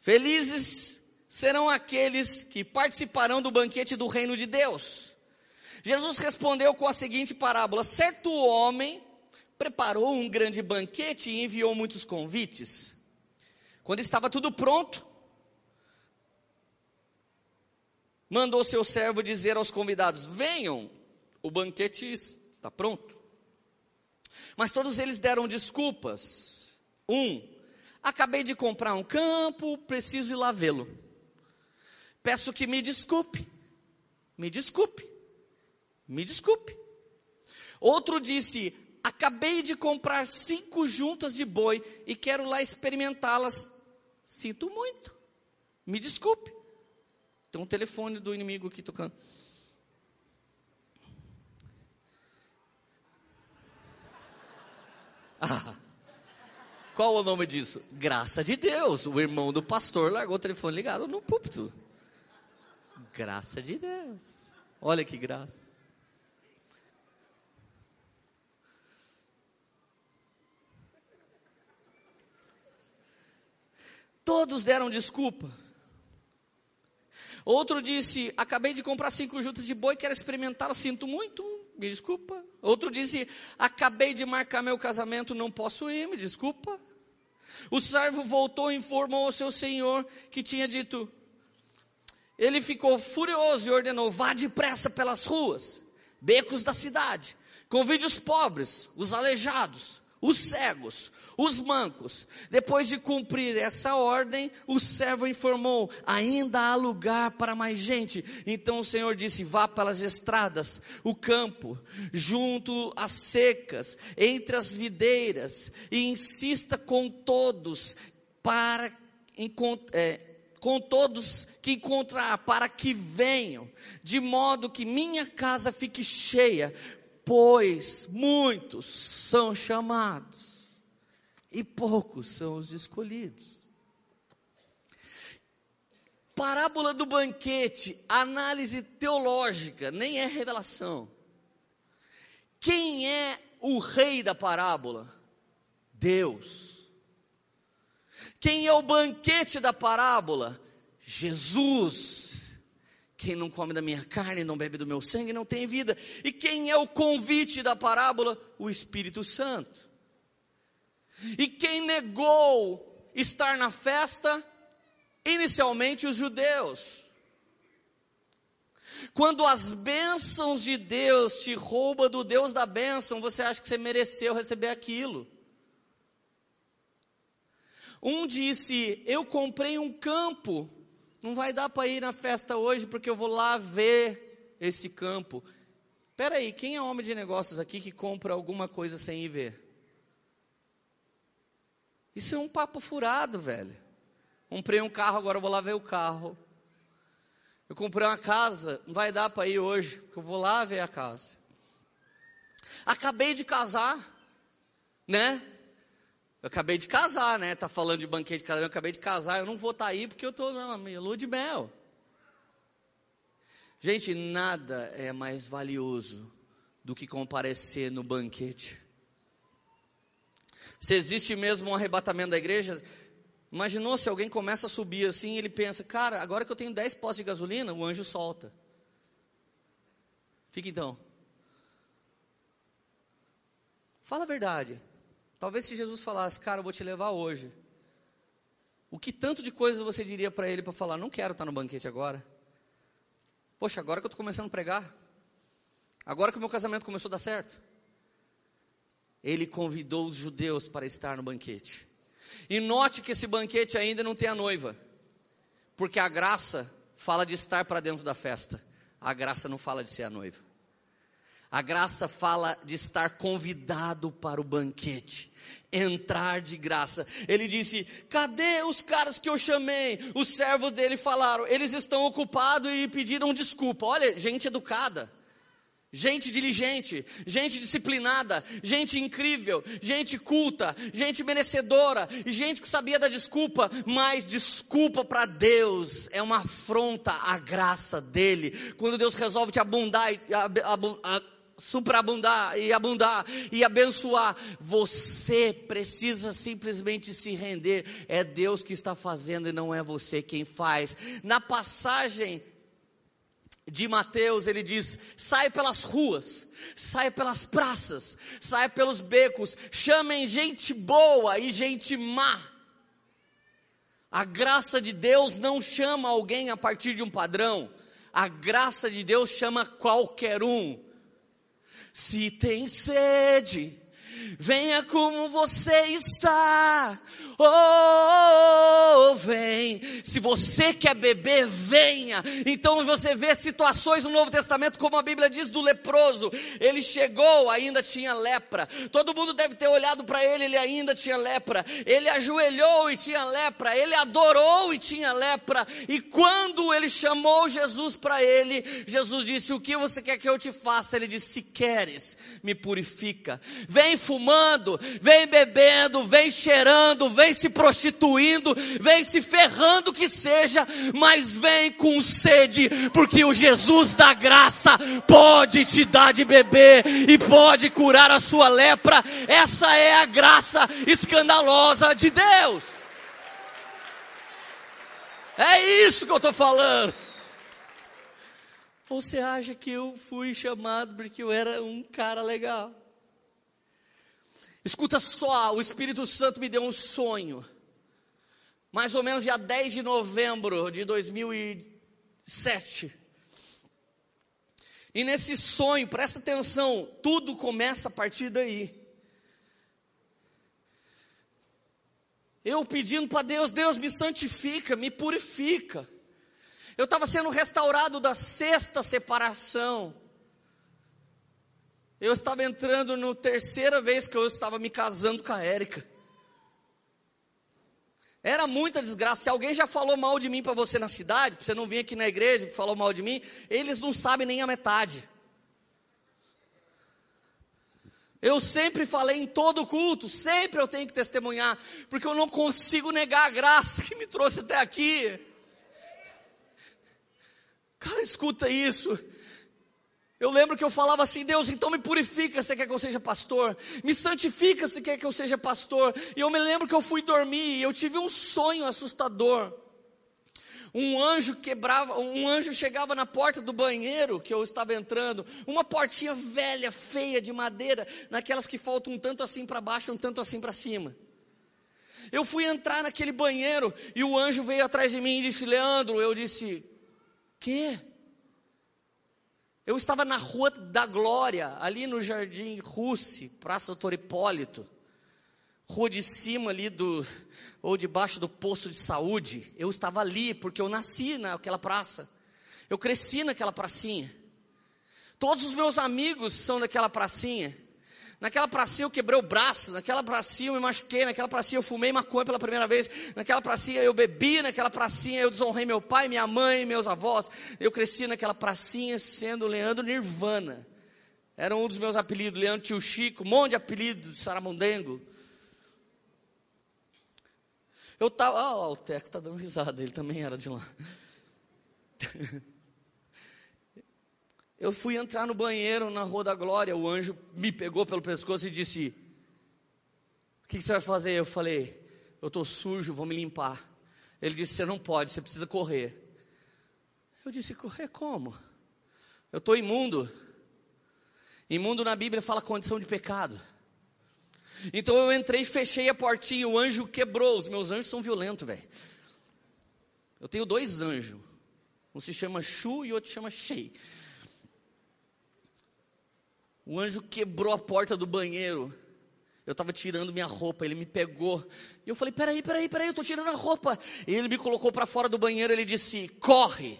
Felizes serão aqueles que participarão do banquete do reino de Deus. Jesus respondeu com a seguinte parábola: certo homem preparou um grande banquete e enviou muitos convites. Quando estava tudo pronto, mandou seu servo dizer aos convidados: Venham, o banquete está pronto. Mas todos eles deram desculpas. Um, acabei de comprar um campo, preciso ir lá vê-lo. Peço que me desculpe, me desculpe, me desculpe. Outro disse: Acabei de comprar cinco juntas de boi e quero lá experimentá-las. Sinto muito, me desculpe. Tem um telefone do inimigo aqui tocando. Ah, qual o nome disso? Graça de Deus. O irmão do pastor largou o telefone ligado no púlpito. Graça de Deus. Olha que graça. Todos deram desculpa. Outro disse: Acabei de comprar cinco juntas de boi, quero experimentá-la, sinto muito, me desculpa. Outro disse: Acabei de marcar meu casamento, não posso ir, me desculpa. O servo voltou e informou ao seu senhor que tinha dito. Ele ficou furioso e ordenou: Vá depressa pelas ruas, becos da cidade, convide os pobres, os aleijados, os cegos, os mancos. Depois de cumprir essa ordem, o servo informou: ainda há lugar para mais gente. Então o Senhor disse: vá pelas estradas, o campo, junto às secas, entre as videiras, e insista com todos para é, com todos que encontrar, para que venham, de modo que minha casa fique cheia, pois muitos são chamados e poucos são os escolhidos. Parábola do banquete, análise teológica, nem é revelação. Quem é o rei da parábola? Deus. Quem é o banquete da parábola? Jesus. Quem não come da minha carne, não bebe do meu sangue, não tem vida. E quem é o convite da parábola? O Espírito Santo. E quem negou estar na festa? Inicialmente os judeus. Quando as bênçãos de Deus te rouba do Deus da bênção, você acha que você mereceu receber aquilo. Um disse: Eu comprei um campo, não vai dar para ir na festa hoje porque eu vou lá ver esse campo. Espera aí, quem é homem de negócios aqui que compra alguma coisa sem ir ver? Isso é um papo furado, velho. Comprei um carro, agora eu vou lá ver o carro. Eu comprei uma casa, não vai dar para ir hoje, porque eu vou lá ver a casa. Acabei de casar, né? Eu acabei de casar, né? Tá falando de banquete de casamento, eu acabei de casar, eu não vou estar tá aí porque eu estou na minha lua de mel. Gente, nada é mais valioso do que comparecer no banquete. Se existe mesmo um arrebatamento da igreja, Imaginou se alguém começa a subir assim e ele pensa, cara, agora que eu tenho 10 postos de gasolina, o anjo solta. Fica então. Fala a verdade. Talvez se Jesus falasse, cara, eu vou te levar hoje. O que tanto de coisas você diria para ele para falar, não quero estar no banquete agora? Poxa, agora que eu estou começando a pregar. Agora que o meu casamento começou a dar certo. Ele convidou os judeus para estar no banquete. E note que esse banquete ainda não tem a noiva, porque a graça fala de estar para dentro da festa, a graça não fala de ser a noiva. A graça fala de estar convidado para o banquete, entrar de graça. Ele disse: Cadê os caras que eu chamei? Os servos dele falaram: Eles estão ocupados e pediram desculpa. Olha, gente educada gente diligente, gente disciplinada, gente incrível, gente culta, gente merecedora, gente que sabia da desculpa, mas desculpa para Deus é uma afronta à graça dele. Quando Deus resolve te abundar e superabundar e abundar e abençoar, você precisa simplesmente se render. É Deus que está fazendo e não é você quem faz. Na passagem de Mateus, ele diz: sai pelas ruas, sai pelas praças, sai pelos becos, chamem gente boa e gente má. A graça de Deus não chama alguém a partir de um padrão, a graça de Deus chama qualquer um. Se tem sede, venha como você está, Oh, vem. Se você quer beber, venha. Então você vê situações no Novo Testamento, como a Bíblia diz do leproso. Ele chegou, ainda tinha lepra. Todo mundo deve ter olhado para ele, ele ainda tinha lepra. Ele ajoelhou e tinha lepra. Ele adorou e tinha lepra. E quando ele chamou Jesus para ele, Jesus disse: O que você quer que eu te faça? Ele disse: Se queres, me purifica. Vem fumando, vem bebendo, vem cheirando, vem vem se prostituindo, vem se ferrando que seja, mas vem com sede, porque o Jesus da graça pode te dar de beber e pode curar a sua lepra. Essa é a graça escandalosa de Deus. É isso que eu estou falando. Ou você acha que eu fui chamado porque eu era um cara legal? Escuta só, o Espírito Santo me deu um sonho. Mais ou menos dia 10 de novembro de 2007. E nesse sonho, presta atenção, tudo começa a partir daí. Eu pedindo para Deus, Deus me santifica, me purifica. Eu estava sendo restaurado da sexta separação. Eu estava entrando na terceira vez que eu estava me casando com a Érica. Era muita desgraça. Se alguém já falou mal de mim para você na cidade, você não vir aqui na igreja e falou mal de mim, eles não sabem nem a metade. Eu sempre falei em todo culto, sempre eu tenho que testemunhar, porque eu não consigo negar a graça <laughs> que me trouxe até aqui. Cara, escuta isso. Eu lembro que eu falava assim: Deus, então me purifica se quer que eu seja pastor, me santifica se quer que eu seja pastor. E eu me lembro que eu fui dormir e eu tive um sonho assustador. Um anjo quebrava, um anjo chegava na porta do banheiro que eu estava entrando, uma portinha velha, feia de madeira, naquelas que faltam um tanto assim para baixo, um tanto assim para cima. Eu fui entrar naquele banheiro e o anjo veio atrás de mim e disse: Leandro, eu disse: Que? Eu estava na Rua da Glória, ali no Jardim Russi, Praça Doutor Hipólito, rua de cima ali do, ou debaixo do posto de saúde. Eu estava ali porque eu nasci naquela praça, eu cresci naquela pracinha. Todos os meus amigos são daquela pracinha. Naquela pracinha eu quebrei o braço, naquela pracinha eu me machuquei, naquela pracinha eu fumei maconha pela primeira vez, naquela pracinha eu bebi, naquela pracinha eu desonrei meu pai, minha mãe, meus avós. Eu cresci naquela pracinha sendo Leandro Nirvana. Era um dos meus apelidos, Leandro Tio Chico, um monte de apelido de Saramondengo. Eu tava, ó, oh, o Teco tá dando risada, ele também era de lá. <laughs> Eu fui entrar no banheiro na Rua da Glória, o anjo me pegou pelo pescoço e disse: O que, você vai fazer? Eu falei: Eu estou sujo, vou me limpar. Ele disse: Você não pode, você precisa correr. Eu disse: Correr como? Eu estou imundo. Imundo na Bíblia fala condição de pecado. Então eu entrei, fechei a portinha, o anjo quebrou. Os meus anjos são violentos, velho. Eu tenho dois anjos. Um se chama Chu e outro se chama Shei. O anjo quebrou a porta do banheiro. Eu estava tirando minha roupa, ele me pegou. E eu falei: peraí, peraí, peraí, eu estou tirando a roupa. E ele me colocou para fora do banheiro. Ele disse: corre.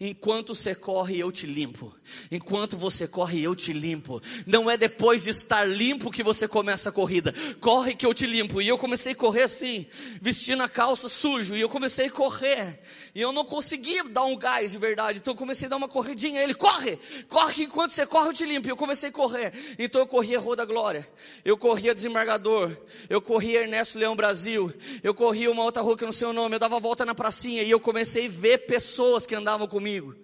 Enquanto você corre, eu te limpo. Enquanto você corre, eu te limpo. Não é depois de estar limpo que você começa a corrida. Corre que eu te limpo. E eu comecei a correr assim, vestindo a calça sujo. E eu comecei a correr. E eu não conseguia dar um gás de verdade. Então eu comecei a dar uma corridinha. Ele, corre! Corre enquanto você corre, eu te limpo. E eu comecei a correr. Então eu corria Rua da Glória. Eu corria Desembargador. Eu corria Ernesto Leão Brasil. Eu corria uma outra rua que eu não sei o nome. Eu dava volta na pracinha. E eu comecei a ver pessoas que andavam comigo.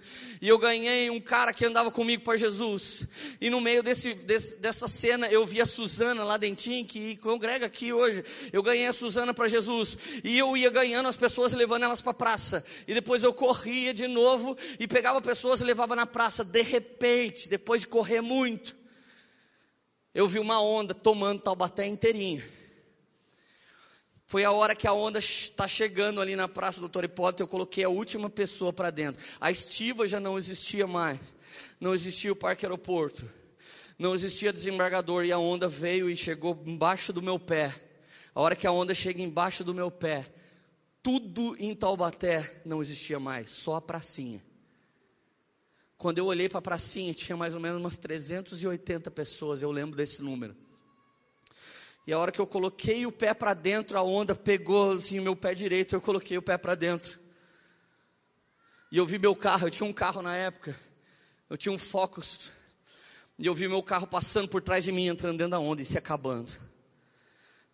E eu ganhei um cara que andava comigo para Jesus. E no meio desse, desse, dessa cena eu vi a Suzana lá dentinho, que congrega aqui hoje. Eu ganhei a Suzana para Jesus. E eu ia ganhando as pessoas e levando elas para a praça. E depois eu corria de novo e pegava pessoas e levava na praça. De repente, depois de correr muito, eu vi uma onda tomando Taubaté inteirinho. Foi a hora que a onda está chegando ali na Praça do Doutor Hipólito, eu coloquei a última pessoa para dentro. A estiva já não existia mais. Não existia o parque aeroporto. Não existia desembargador e a onda veio e chegou embaixo do meu pé. A hora que a onda chega embaixo do meu pé, tudo em Taubaté não existia mais, só a pracinha. Quando eu olhei para a pracinha, tinha mais ou menos umas 380 pessoas, eu lembro desse número. E a hora que eu coloquei o pé para dentro, a onda pegou assim o meu pé direito, eu coloquei o pé para dentro. E eu vi meu carro, eu tinha um carro na época. Eu tinha um Focus. E eu vi meu carro passando por trás de mim, entrando dentro da onda e se acabando.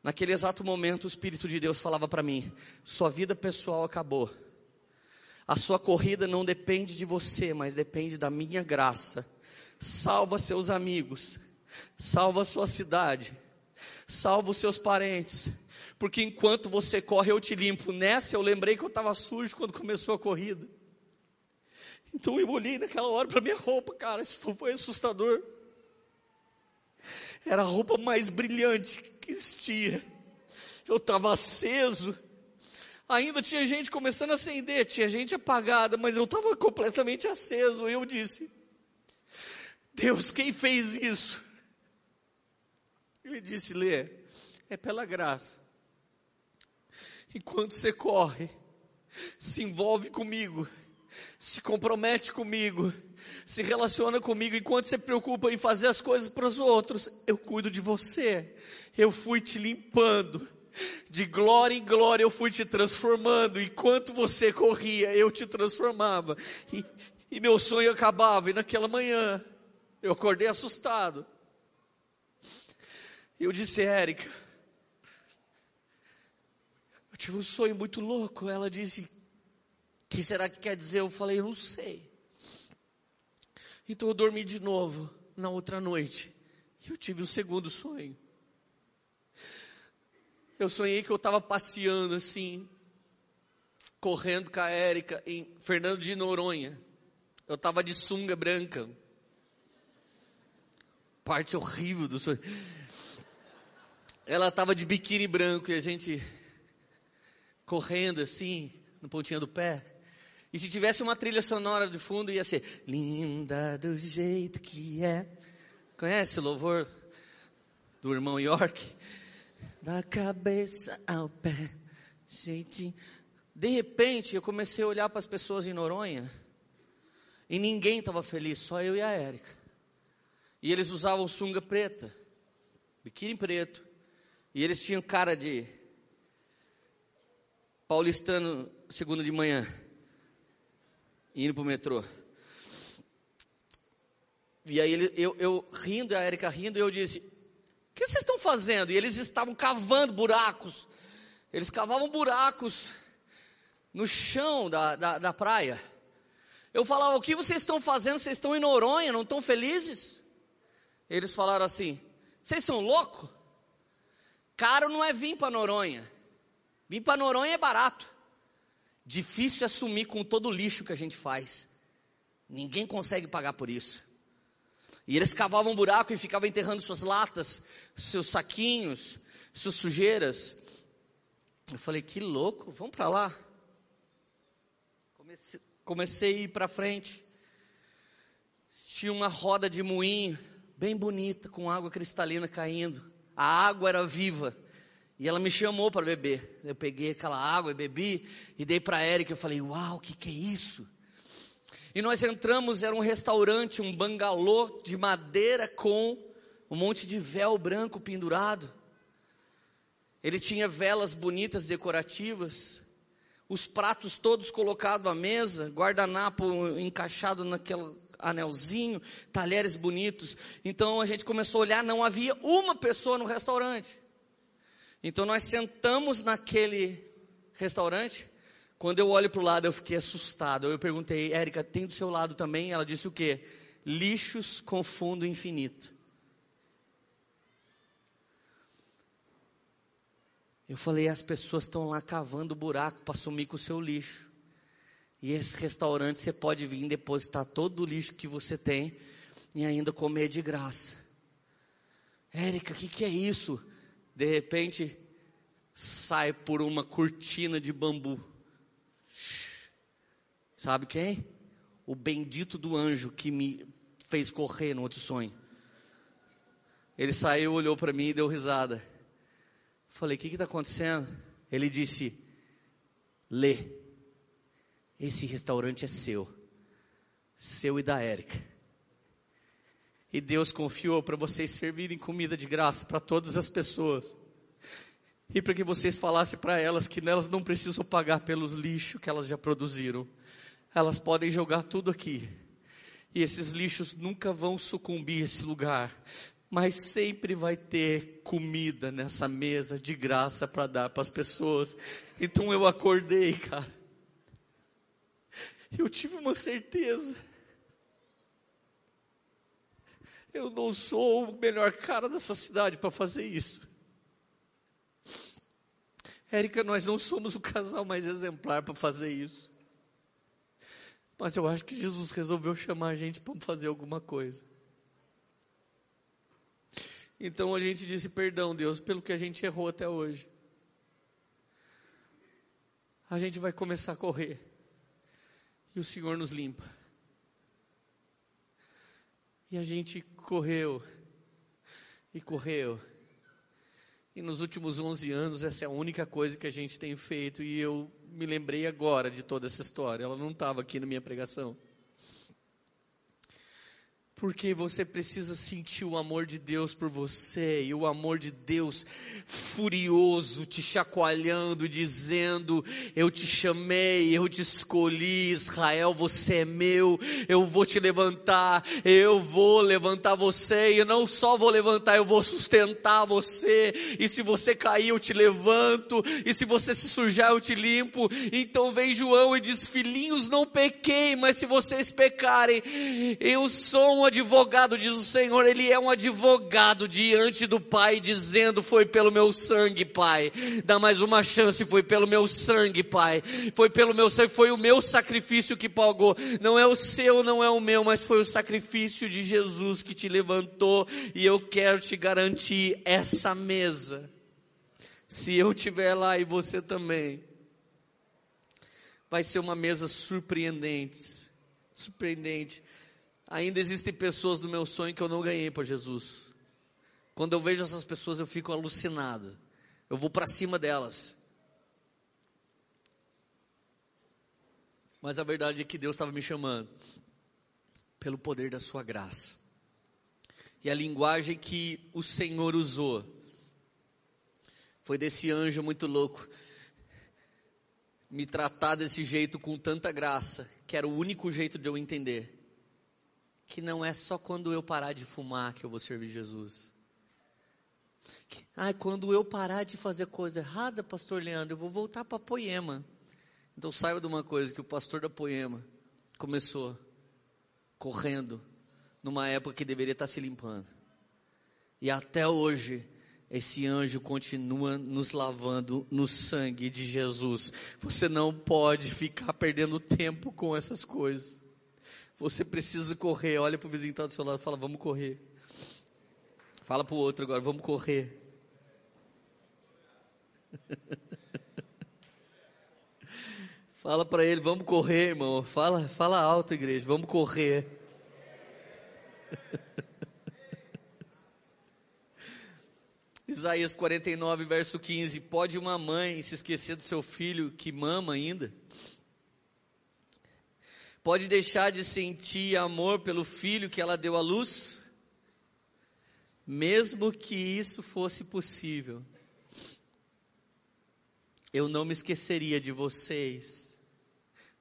Naquele exato momento, o Espírito de Deus falava para mim: Sua vida pessoal acabou. A sua corrida não depende de você, mas depende da minha graça. Salva seus amigos, salva sua cidade salva os seus parentes, porque enquanto você corre eu te limpo. Nessa eu lembrei que eu estava sujo quando começou a corrida. Então eu olhei naquela hora para minha roupa, cara, isso foi assustador. Era a roupa mais brilhante que existia. Eu estava aceso. Ainda tinha gente começando a acender, tinha gente apagada, mas eu estava completamente aceso. Eu disse: Deus, quem fez isso? Ele disse: Lê, é pela graça. Enquanto você corre, se envolve comigo, se compromete comigo, se relaciona comigo, enquanto você preocupa em fazer as coisas para os outros, eu cuido de você. Eu fui te limpando. De glória em glória eu fui te transformando. Enquanto você corria, eu te transformava. E, e meu sonho acabava. E naquela manhã, eu acordei assustado. Eu disse, Érica, eu tive um sonho muito louco. Ela disse, que será que quer dizer? Eu falei, eu não sei. Então eu dormi de novo na outra noite. E eu tive um segundo sonho. Eu sonhei que eu estava passeando assim, correndo com a Érica em Fernando de Noronha. Eu estava de sunga branca. Parte horrível do sonho. Ela estava de biquíni branco e a gente correndo assim, no pontinho do pé. E se tivesse uma trilha sonora de fundo, ia ser Linda do jeito que é. Conhece o louvor do irmão York? Da cabeça ao pé, jeitinho. De repente, eu comecei a olhar para as pessoas em Noronha e ninguém estava feliz, só eu e a Érica. E eles usavam sunga preta, biquíni preto, e eles tinham cara de paulistano segunda de manhã, indo para o metrô. E aí ele, eu, eu rindo, a Érica rindo, e eu disse: O que vocês estão fazendo? E eles estavam cavando buracos. Eles cavavam buracos no chão da, da, da praia. Eu falava: O que vocês estão fazendo? Vocês estão em Noronha, não estão felizes? Eles falaram assim: Vocês são loucos? Caro não é vir para Noronha. Vir para Noronha é barato. Difícil é assumir com todo o lixo que a gente faz. Ninguém consegue pagar por isso. E eles cavavam um buraco e ficavam enterrando suas latas, seus saquinhos, suas sujeiras. Eu falei, que louco, vamos para lá. Comecei, comecei a ir para frente. Tinha uma roda de moinho, bem bonita, com água cristalina caindo. A água era viva. E ela me chamou para beber. Eu peguei aquela água e bebi e dei para a Erika. Eu falei, uau, o que, que é isso? E nós entramos, era um restaurante, um bangalô de madeira com um monte de véu branco pendurado. Ele tinha velas bonitas, decorativas, os pratos todos colocados à mesa, guardanapo encaixado naquele anelzinho, talheres bonitos. Então a gente começou a olhar, não havia uma pessoa no restaurante. Então nós sentamos naquele restaurante quando eu olho para o lado, eu fiquei assustado. Eu perguntei, Érica, tem do seu lado também? Ela disse o quê? Lixos com fundo infinito. Eu falei, as pessoas estão lá cavando buraco para sumir com o seu lixo. E esse restaurante você pode vir depositar todo o lixo que você tem e ainda comer de graça. Érica, o que, que é isso? De repente, sai por uma cortina de bambu Sabe quem? O bendito do anjo que me fez correr no outro sonho. Ele saiu, olhou para mim e deu risada. Falei: O que está acontecendo? Ele disse: Lê. Esse restaurante é seu. Seu e da Érica. E Deus confiou para vocês servirem comida de graça para todas as pessoas. E para que vocês falassem para elas que elas não precisam pagar pelos lixos que elas já produziram elas podem jogar tudo aqui. E esses lixos nunca vão sucumbir esse lugar, mas sempre vai ter comida nessa mesa de graça para dar para as pessoas. Então eu acordei, cara. Eu tive uma certeza. Eu não sou o melhor cara dessa cidade para fazer isso. Érica, nós não somos o casal mais exemplar para fazer isso. Mas eu acho que Jesus resolveu chamar a gente para fazer alguma coisa. Então a gente disse: Perdão, Deus, pelo que a gente errou até hoje. A gente vai começar a correr. E o Senhor nos limpa. E a gente correu. E correu. E nos últimos 11 anos, essa é a única coisa que a gente tem feito. E eu me lembrei agora de toda essa história. Ela não estava aqui na minha pregação. Porque você precisa sentir o amor de Deus por você, e o amor de Deus furioso, te chacoalhando, dizendo: Eu te chamei, eu te escolhi, Israel, você é meu, eu vou te levantar, eu vou levantar você, e não só vou levantar, eu vou sustentar você, e se você cair, eu te levanto, e se você se sujar, eu te limpo. Então vem João e diz: Filhinhos, não pequei, mas se vocês pecarem, eu sou um advogado, diz o Senhor, Ele é um advogado diante do Pai, dizendo: Foi pelo meu sangue, Pai. Dá mais uma chance, foi pelo meu sangue, Pai. Foi pelo meu sangue, foi o meu sacrifício que pagou. Não é o seu, não é o meu, mas foi o sacrifício de Jesus que te levantou. E eu quero te garantir essa mesa. Se eu estiver lá e você também, vai ser uma mesa surpreendente. Surpreendente. Ainda existem pessoas do meu sonho que eu não ganhei para Jesus. Quando eu vejo essas pessoas, eu fico alucinado. Eu vou para cima delas. Mas a verdade é que Deus estava me chamando pelo poder da sua graça. E a linguagem que o Senhor usou foi desse anjo muito louco me tratar desse jeito com tanta graça, que era o único jeito de eu entender que não é só quando eu parar de fumar que eu vou servir Jesus. Ai, quando eu parar de fazer coisa errada, pastor Leandro, eu vou voltar para Poema. Então saiba de uma coisa, que o pastor da Poema começou correndo numa época que deveria estar se limpando. E até hoje, esse anjo continua nos lavando no sangue de Jesus. Você não pode ficar perdendo tempo com essas coisas. Você precisa correr. Olha para o vizinho que está do seu lado e fala: Vamos correr. Fala para o outro agora, vamos correr. <laughs> fala para ele, vamos correr, irmão. Fala, fala alto, igreja, vamos correr. <laughs> Isaías 49, verso 15: Pode uma mãe se esquecer do seu filho que mama ainda? Pode deixar de sentir amor pelo filho que ela deu à luz? mesmo que isso fosse possível, eu não me esqueceria de vocês,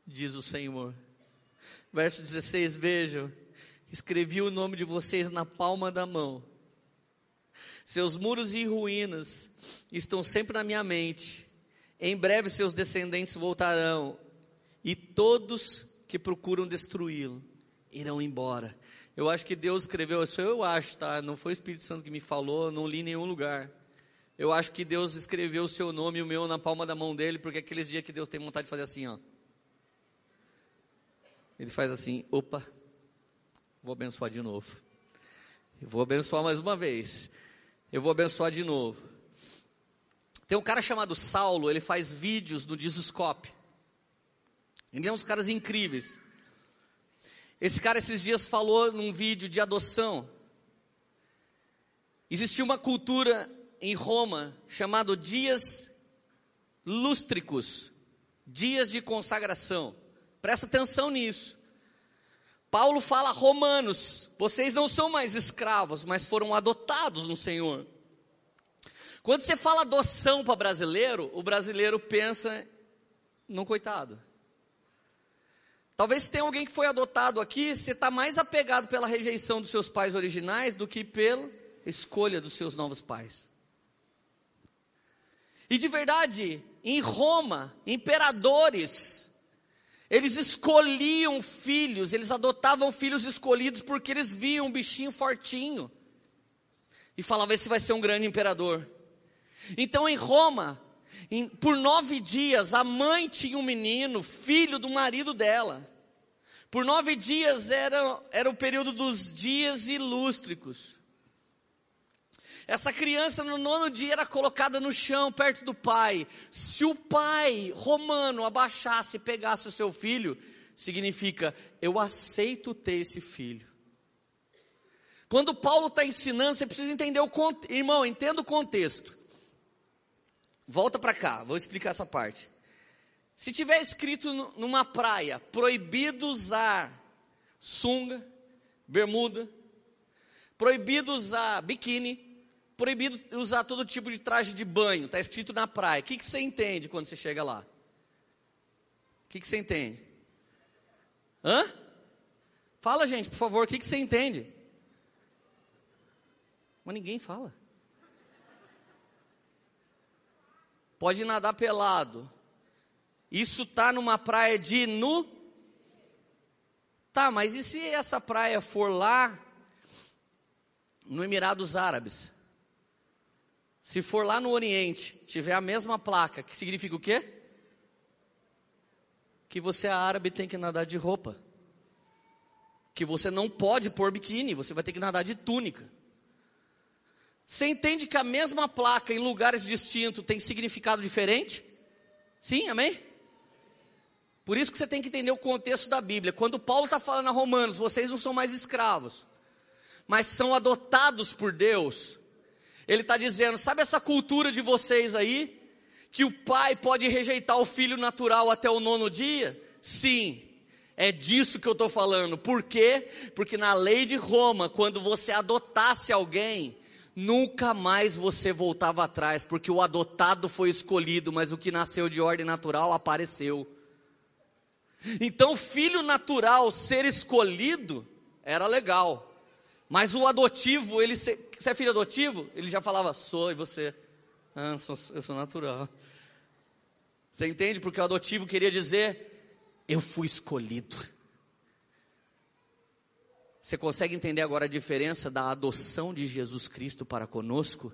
diz o Senhor. Verso 16: Vejam, escrevi o nome de vocês na palma da mão. Seus muros e ruínas estão sempre na minha mente. Em breve seus descendentes voltarão, e todos que procuram destruí-lo irão embora. Eu acho que Deus escreveu, isso eu acho, tá? Não foi o Espírito Santo que me falou, não li em nenhum lugar. Eu acho que Deus escreveu o seu nome e o meu na palma da mão dele, porque aqueles dias que Deus tem vontade de fazer assim, ó. Ele faz assim, opa, vou abençoar de novo. Eu vou abençoar mais uma vez. Eu vou abençoar de novo. Tem um cara chamado Saulo, ele faz vídeos no Disuscope. Ele é um dos caras incríveis. Esse cara esses dias falou num vídeo de adoção. Existia uma cultura em Roma chamado dias lústricos, dias de consagração. Presta atenção nisso. Paulo fala Romanos: vocês não são mais escravos, mas foram adotados no Senhor. Quando você fala adoção para brasileiro, o brasileiro pensa num coitado. Talvez tenha alguém que foi adotado aqui, você está mais apegado pela rejeição dos seus pais originais do que pela escolha dos seus novos pais. E de verdade, em Roma, imperadores, eles escolhiam filhos, eles adotavam filhos escolhidos porque eles viam um bichinho fortinho e falavam: esse vai ser um grande imperador. Então em Roma, por nove dias, a mãe tinha um menino, filho do marido dela. Por nove dias era, era o período dos dias ilústricos. Essa criança no nono dia era colocada no chão, perto do pai. Se o pai romano abaixasse e pegasse o seu filho, significa, eu aceito ter esse filho. Quando Paulo está ensinando, você precisa entender o contexto. Irmão, entenda o contexto. Volta para cá, vou explicar essa parte. Se tiver escrito numa praia, proibido usar sunga, bermuda, proibido usar biquíni, proibido usar todo tipo de traje de banho, está escrito na praia. O que, que você entende quando você chega lá? O que, que você entende? Hã? Fala, gente, por favor, o que, que você entende? Mas ninguém fala. Pode nadar pelado. Isso tá numa praia de nu. Tá, mas e se essa praia for lá no Emirados Árabes? Se for lá no Oriente, tiver a mesma placa, que significa o quê? Que você é árabe tem que nadar de roupa. Que você não pode pôr biquíni, você vai ter que nadar de túnica. Você entende que a mesma placa em lugares distintos tem significado diferente? Sim, amém? Por isso que você tem que entender o contexto da Bíblia. Quando Paulo está falando a Romanos, vocês não são mais escravos, mas são adotados por Deus. Ele está dizendo: sabe essa cultura de vocês aí? Que o pai pode rejeitar o filho natural até o nono dia? Sim, é disso que eu estou falando. Por quê? Porque na lei de Roma, quando você adotasse alguém, nunca mais você voltava atrás, porque o adotado foi escolhido, mas o que nasceu de ordem natural apareceu. Então, filho natural ser escolhido era legal, mas o adotivo, ele você é filho adotivo? Ele já falava, sou, e você? Ah, sou, eu sou natural. Você entende? Porque o adotivo queria dizer, eu fui escolhido. Você consegue entender agora a diferença da adoção de Jesus Cristo para conosco?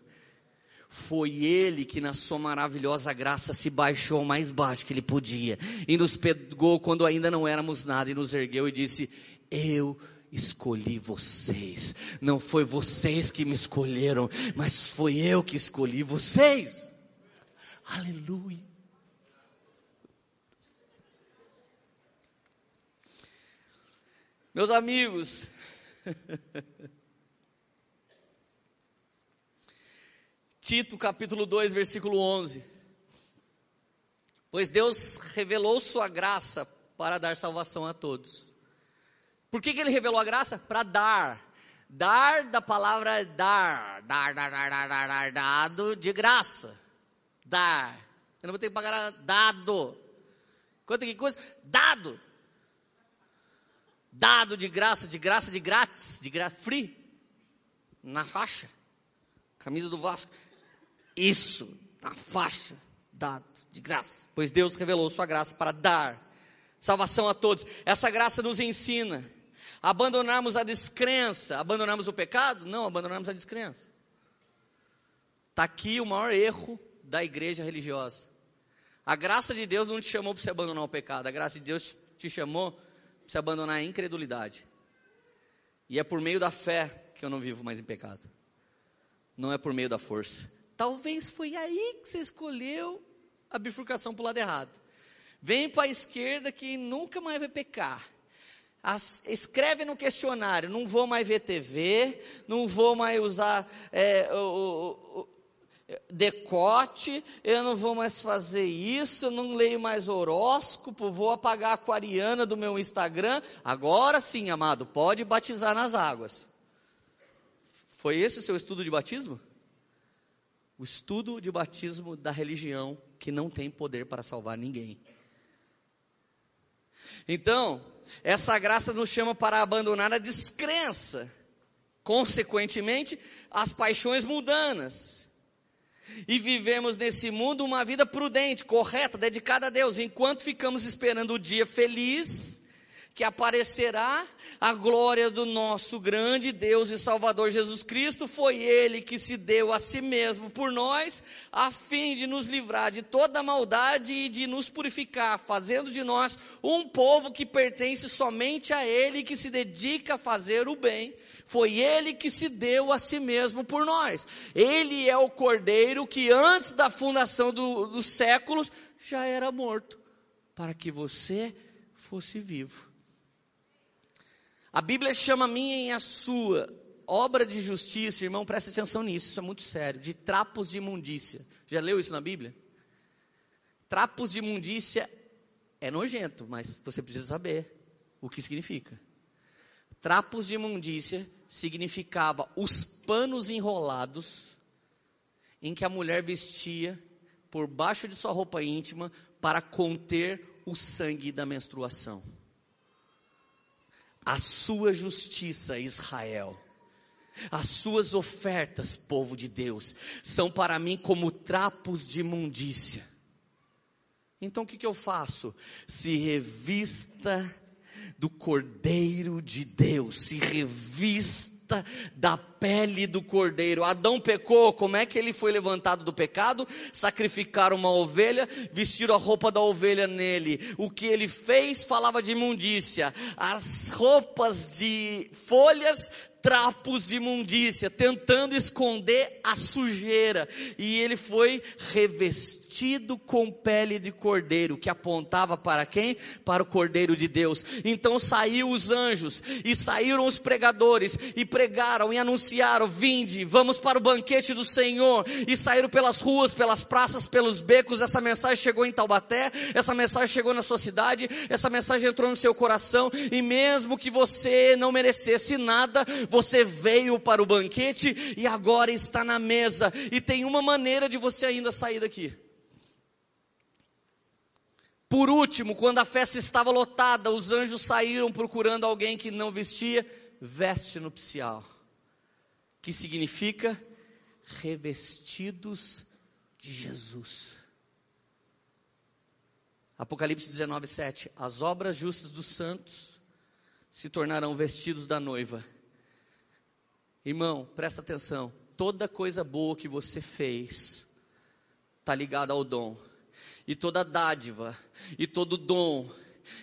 Foi Ele que, na Sua maravilhosa graça, se baixou mais baixo que Ele podia e nos pegou quando ainda não éramos nada e nos ergueu e disse: Eu escolhi vocês. Não foi vocês que me escolheram, mas foi eu que escolhi vocês. Aleluia. Meus amigos, <laughs> Tito capítulo 2, versículo 11. Pois Deus revelou sua graça para dar salvação a todos. Por que, que ele revelou a graça? Para dar. Dar da palavra dar. Dar, dar, dar, dar, dar, dar, dado de graça. Dar. Eu não vou ter que pagar dado. Quanto que coisa? Dado dado de graça, de graça, de grátis, de graça, free, na faixa, camisa do Vasco, isso, na faixa, dado de graça, pois Deus revelou sua graça para dar salvação a todos, essa graça nos ensina, abandonarmos a descrença, abandonarmos o pecado? Não, abandonarmos a descrença, está aqui o maior erro da igreja religiosa, a graça de Deus não te chamou para você abandonar o pecado, a graça de Deus te chamou se abandonar a incredulidade. E é por meio da fé que eu não vivo mais em pecado. Não é por meio da força. Talvez foi aí que você escolheu a bifurcação para o lado errado. Vem para a esquerda que nunca mais vai pecar. As, escreve no questionário: não vou mais ver TV, não vou mais usar é, o, decote, eu não vou mais fazer isso, eu não leio mais horóscopo, vou apagar a aquariana do meu Instagram. Agora sim, amado, pode batizar nas águas. Foi esse o seu estudo de batismo? O estudo de batismo da religião que não tem poder para salvar ninguém. Então, essa graça nos chama para abandonar a descrença, consequentemente, as paixões mundanas e vivemos nesse mundo uma vida prudente, correta, dedicada a Deus, enquanto ficamos esperando o dia feliz que aparecerá a glória do nosso grande Deus e Salvador Jesus Cristo. Foi Ele que se deu a si mesmo por nós, a fim de nos livrar de toda maldade e de nos purificar, fazendo de nós um povo que pertence somente a Ele, que se dedica a fazer o bem. Foi Ele que se deu a si mesmo por nós. Ele é o Cordeiro que antes da fundação do, dos séculos já era morto, para que você fosse vivo. A Bíblia chama a minha e a sua obra de justiça, irmão, preste atenção nisso, isso é muito sério, de trapos de imundícia. Já leu isso na Bíblia? Trapos de imundícia é nojento, mas você precisa saber o que significa. Trapos de imundícia significava os panos enrolados em que a mulher vestia por baixo de sua roupa íntima para conter o sangue da menstruação. A sua justiça, Israel, as suas ofertas, povo de Deus, são para mim como trapos de imundícia. Então o que, que eu faço? Se revista do Cordeiro de Deus, se revista da pele do cordeiro. Adão pecou, como é que ele foi levantado do pecado? Sacrificaram uma ovelha, vestiram a roupa da ovelha nele. O que ele fez falava de imundícia. As roupas de folhas trapos de imundícia, tentando esconder a sujeira, e ele foi revestido com pele de cordeiro, que apontava para quem? Para o cordeiro de Deus. Então saiu os anjos e saíram os pregadores e pregaram e anunciaram: "Vinde, vamos para o banquete do Senhor". E saíram pelas ruas, pelas praças, pelos becos. Essa mensagem chegou em Taubaté, essa mensagem chegou na sua cidade, essa mensagem entrou no seu coração e mesmo que você não merecesse nada, você veio para o banquete e agora está na mesa. E tem uma maneira de você ainda sair daqui. Por último, quando a festa estava lotada, os anjos saíram procurando alguém que não vestia veste nupcial, que significa revestidos de Jesus. Apocalipse 19, 7. As obras justas dos santos se tornarão vestidos da noiva Irmão, presta atenção. Toda coisa boa que você fez está ligada ao dom. E toda dádiva, e todo dom,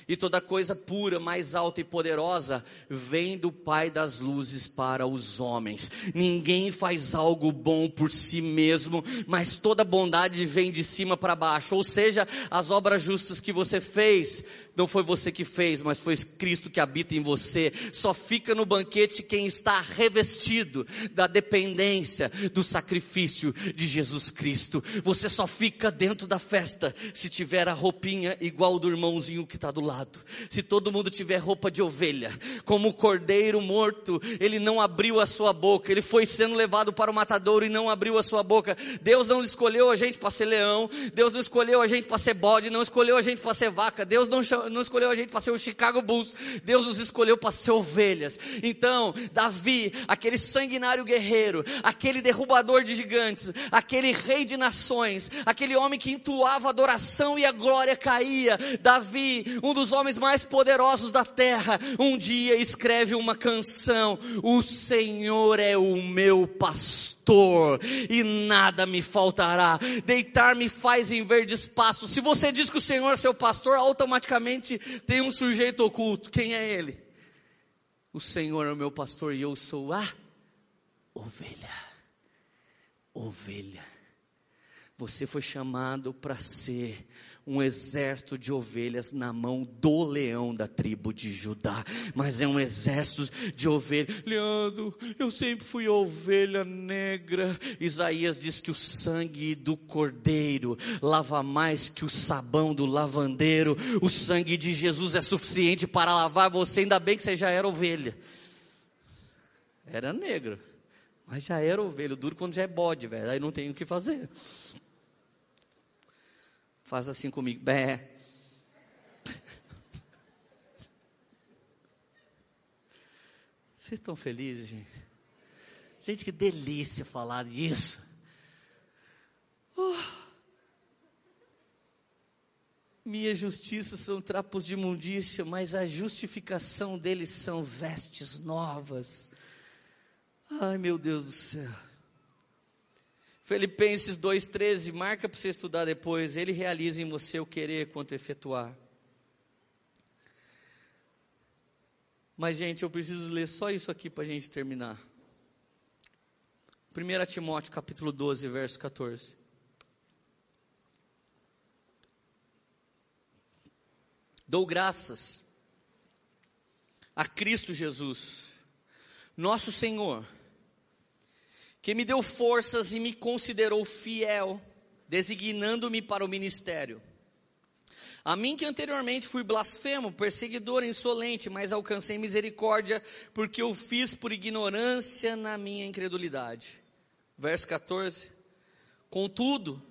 e toda coisa pura, mais alta e poderosa vem do Pai das luzes para os homens. Ninguém faz algo bom por si mesmo, mas toda bondade vem de cima para baixo. Ou seja, as obras justas que você fez não foi você que fez, mas foi Cristo que habita em você. Só fica no banquete quem está revestido da dependência do sacrifício de Jesus Cristo. Você só fica dentro da festa se tiver a roupinha igual do irmãozinho que está do lado. Se todo mundo tiver roupa de ovelha, como o cordeiro morto, ele não abriu a sua boca, ele foi sendo levado para o matadouro e não abriu a sua boca. Deus não escolheu a gente para ser leão, Deus não escolheu a gente para ser bode, não escolheu a gente para ser vaca, Deus não não escolheu a gente para ser o Chicago Bulls, Deus nos escolheu para ser ovelhas. Então, Davi, aquele sanguinário guerreiro, aquele derrubador de gigantes, aquele rei de nações, aquele homem que entoava adoração e a glória caía, Davi, um dos homens mais poderosos da terra, um dia escreve uma canção: O Senhor é o meu pastor e nada me faltará. Deitar-me faz em verde espaço. Se você diz que o Senhor é seu pastor, automaticamente tem um sujeito oculto. Quem é ele? O Senhor é o meu pastor e eu sou a ovelha. Ovelha. Você foi chamado para ser um exército de ovelhas na mão do leão da tribo de Judá, mas é um exército de ovelhas. Leandro, eu sempre fui ovelha negra. Isaías diz que o sangue do cordeiro lava mais que o sabão do lavandeiro. O sangue de Jesus é suficiente para lavar você, ainda bem que você já era ovelha. Era negro, mas já era ovelha. Duro quando já é bode, velho. Aí não tem o que fazer. Faz assim comigo. Bé. Vocês estão felizes, gente? Gente, que delícia falar disso. Oh. Minha justiça são trapos de imundícia, mas a justificação deles são vestes novas. Ai, meu Deus do céu. Filipenses 2,13, marca para você estudar depois. Ele realiza em você o querer quanto efetuar. Mas, gente, eu preciso ler só isso aqui para a gente terminar. 1 Timóteo capítulo 12, verso 14. Dou graças a Cristo Jesus, nosso Senhor que me deu forças e me considerou fiel, designando-me para o ministério. A mim que anteriormente fui blasfemo, perseguidor, insolente, mas alcancei misericórdia, porque eu fiz por ignorância na minha incredulidade. Verso 14. Contudo,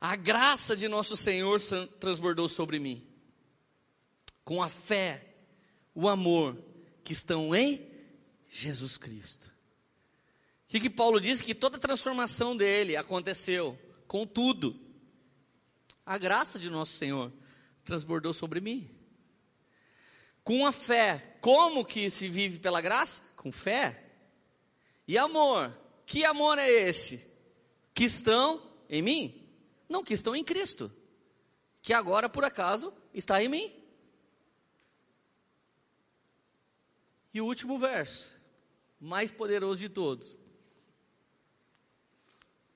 a graça de nosso Senhor transbordou sobre mim, com a fé, o amor que estão em Jesus Cristo. Que, que Paulo diz? Que toda a transformação dele aconteceu, contudo, a graça de nosso Senhor transbordou sobre mim. Com a fé, como que se vive pela graça? Com fé. E amor, que amor é esse? Que estão em mim? Não, que estão em Cristo. Que agora, por acaso, está em mim. E o último verso, mais poderoso de todos.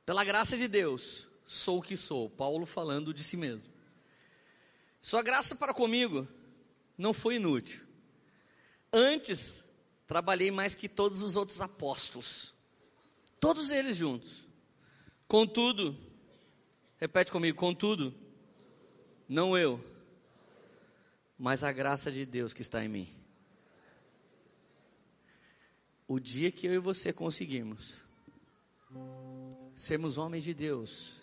Pela graça de Deus, sou o que sou. Paulo falando de si mesmo. Sua graça para comigo não foi inútil. Antes, trabalhei mais que todos os outros apóstolos. Todos eles juntos. Contudo, repete comigo, contudo, não eu, mas a graça de Deus que está em mim. O dia que eu e você conseguirmos sermos homens de Deus,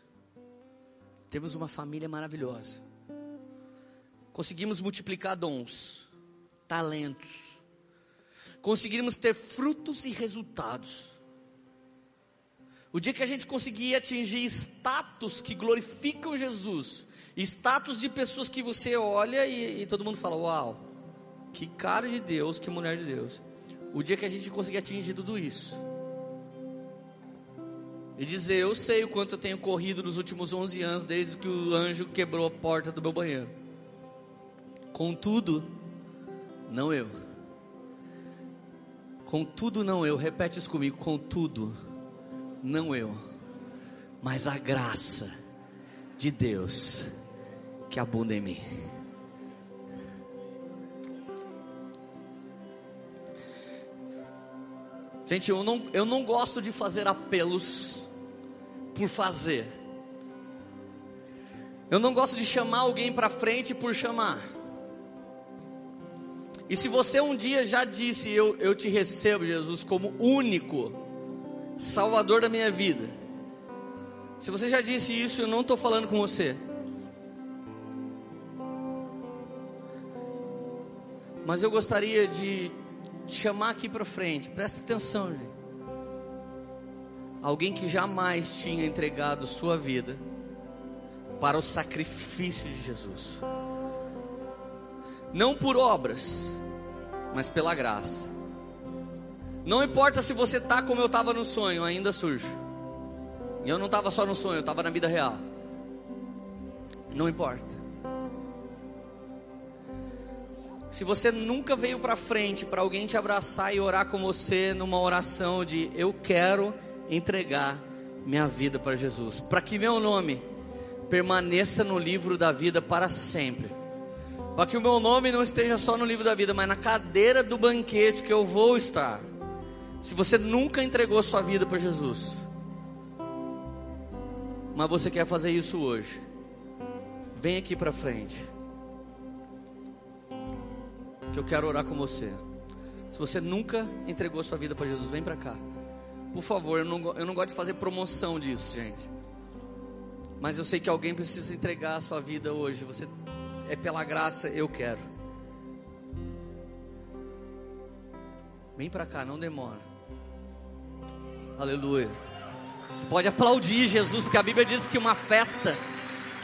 temos uma família maravilhosa, conseguimos multiplicar dons, talentos, conseguirmos ter frutos e resultados. O dia que a gente conseguir atingir status que glorificam Jesus, status de pessoas que você olha e, e todo mundo fala: Uau, que cara de Deus, que mulher de Deus. O dia que a gente conseguir atingir tudo isso. E dizer, eu sei o quanto eu tenho corrido nos últimos 11 anos, desde que o anjo quebrou a porta do meu banheiro. Contudo, não eu. Contudo, não eu. Repete isso comigo. Contudo, não eu. Mas a graça de Deus que abunda em mim. Gente, eu não, eu não gosto de fazer apelos por fazer. Eu não gosto de chamar alguém para frente por chamar. E se você um dia já disse, eu, eu te recebo, Jesus, como único Salvador da minha vida. Se você já disse isso, eu não estou falando com você. Mas eu gostaria de chamar aqui para frente, presta atenção, gente. Alguém que jamais tinha entregado sua vida para o sacrifício de Jesus, não por obras, mas pela graça. Não importa se você tá como eu estava no sonho, ainda surge. Eu não estava só no sonho, eu estava na vida real. Não importa. Se você nunca veio para frente para alguém te abraçar e orar com você numa oração de eu quero entregar minha vida para Jesus, para que meu nome permaneça no livro da vida para sempre. Para que o meu nome não esteja só no livro da vida, mas na cadeira do banquete que eu vou estar. Se você nunca entregou sua vida para Jesus, mas você quer fazer isso hoje, vem aqui para frente que eu quero orar com você. Se você nunca entregou sua vida para Jesus, vem para cá. Por favor, eu não, eu não gosto de fazer promoção disso, gente. Mas eu sei que alguém precisa entregar a sua vida hoje. Você é pela graça, eu quero. Vem para cá, não demora. Aleluia. Você pode aplaudir Jesus, porque a Bíblia diz que uma festa,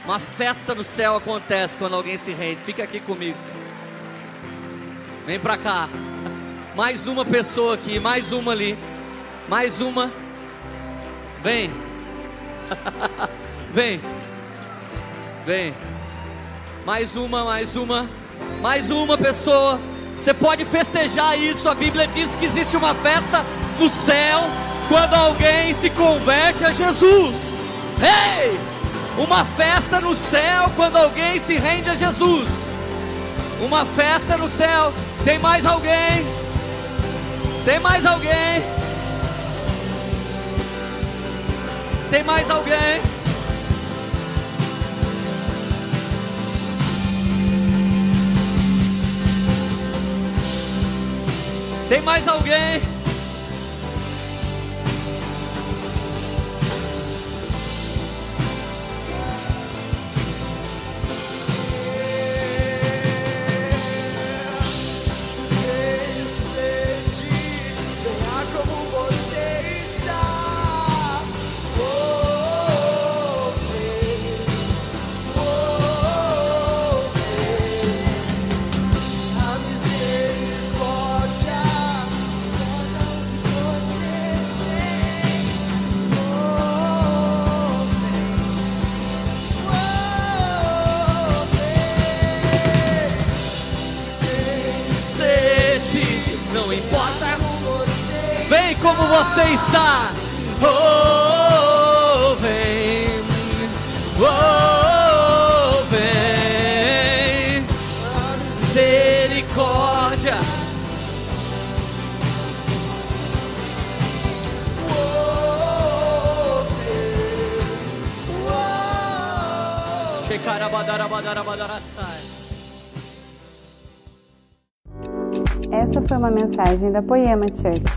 uma festa no céu acontece quando alguém se rende. Fica aqui comigo. Vem pra cá. Mais uma pessoa aqui, mais uma ali. Mais uma. Vem. Vem. Vem. Mais uma, mais uma. Mais uma pessoa. Você pode festejar isso. A Bíblia diz que existe uma festa no céu quando alguém se converte a Jesus. Ei! Hey! Uma festa no céu quando alguém se rende a Jesus. Uma festa no céu tem mais alguém? Tem mais alguém? Tem mais alguém? Tem mais alguém? Você está. Oh, vem, oh, vem, misericórdia. Essa foi uma mensagem da Poema Church.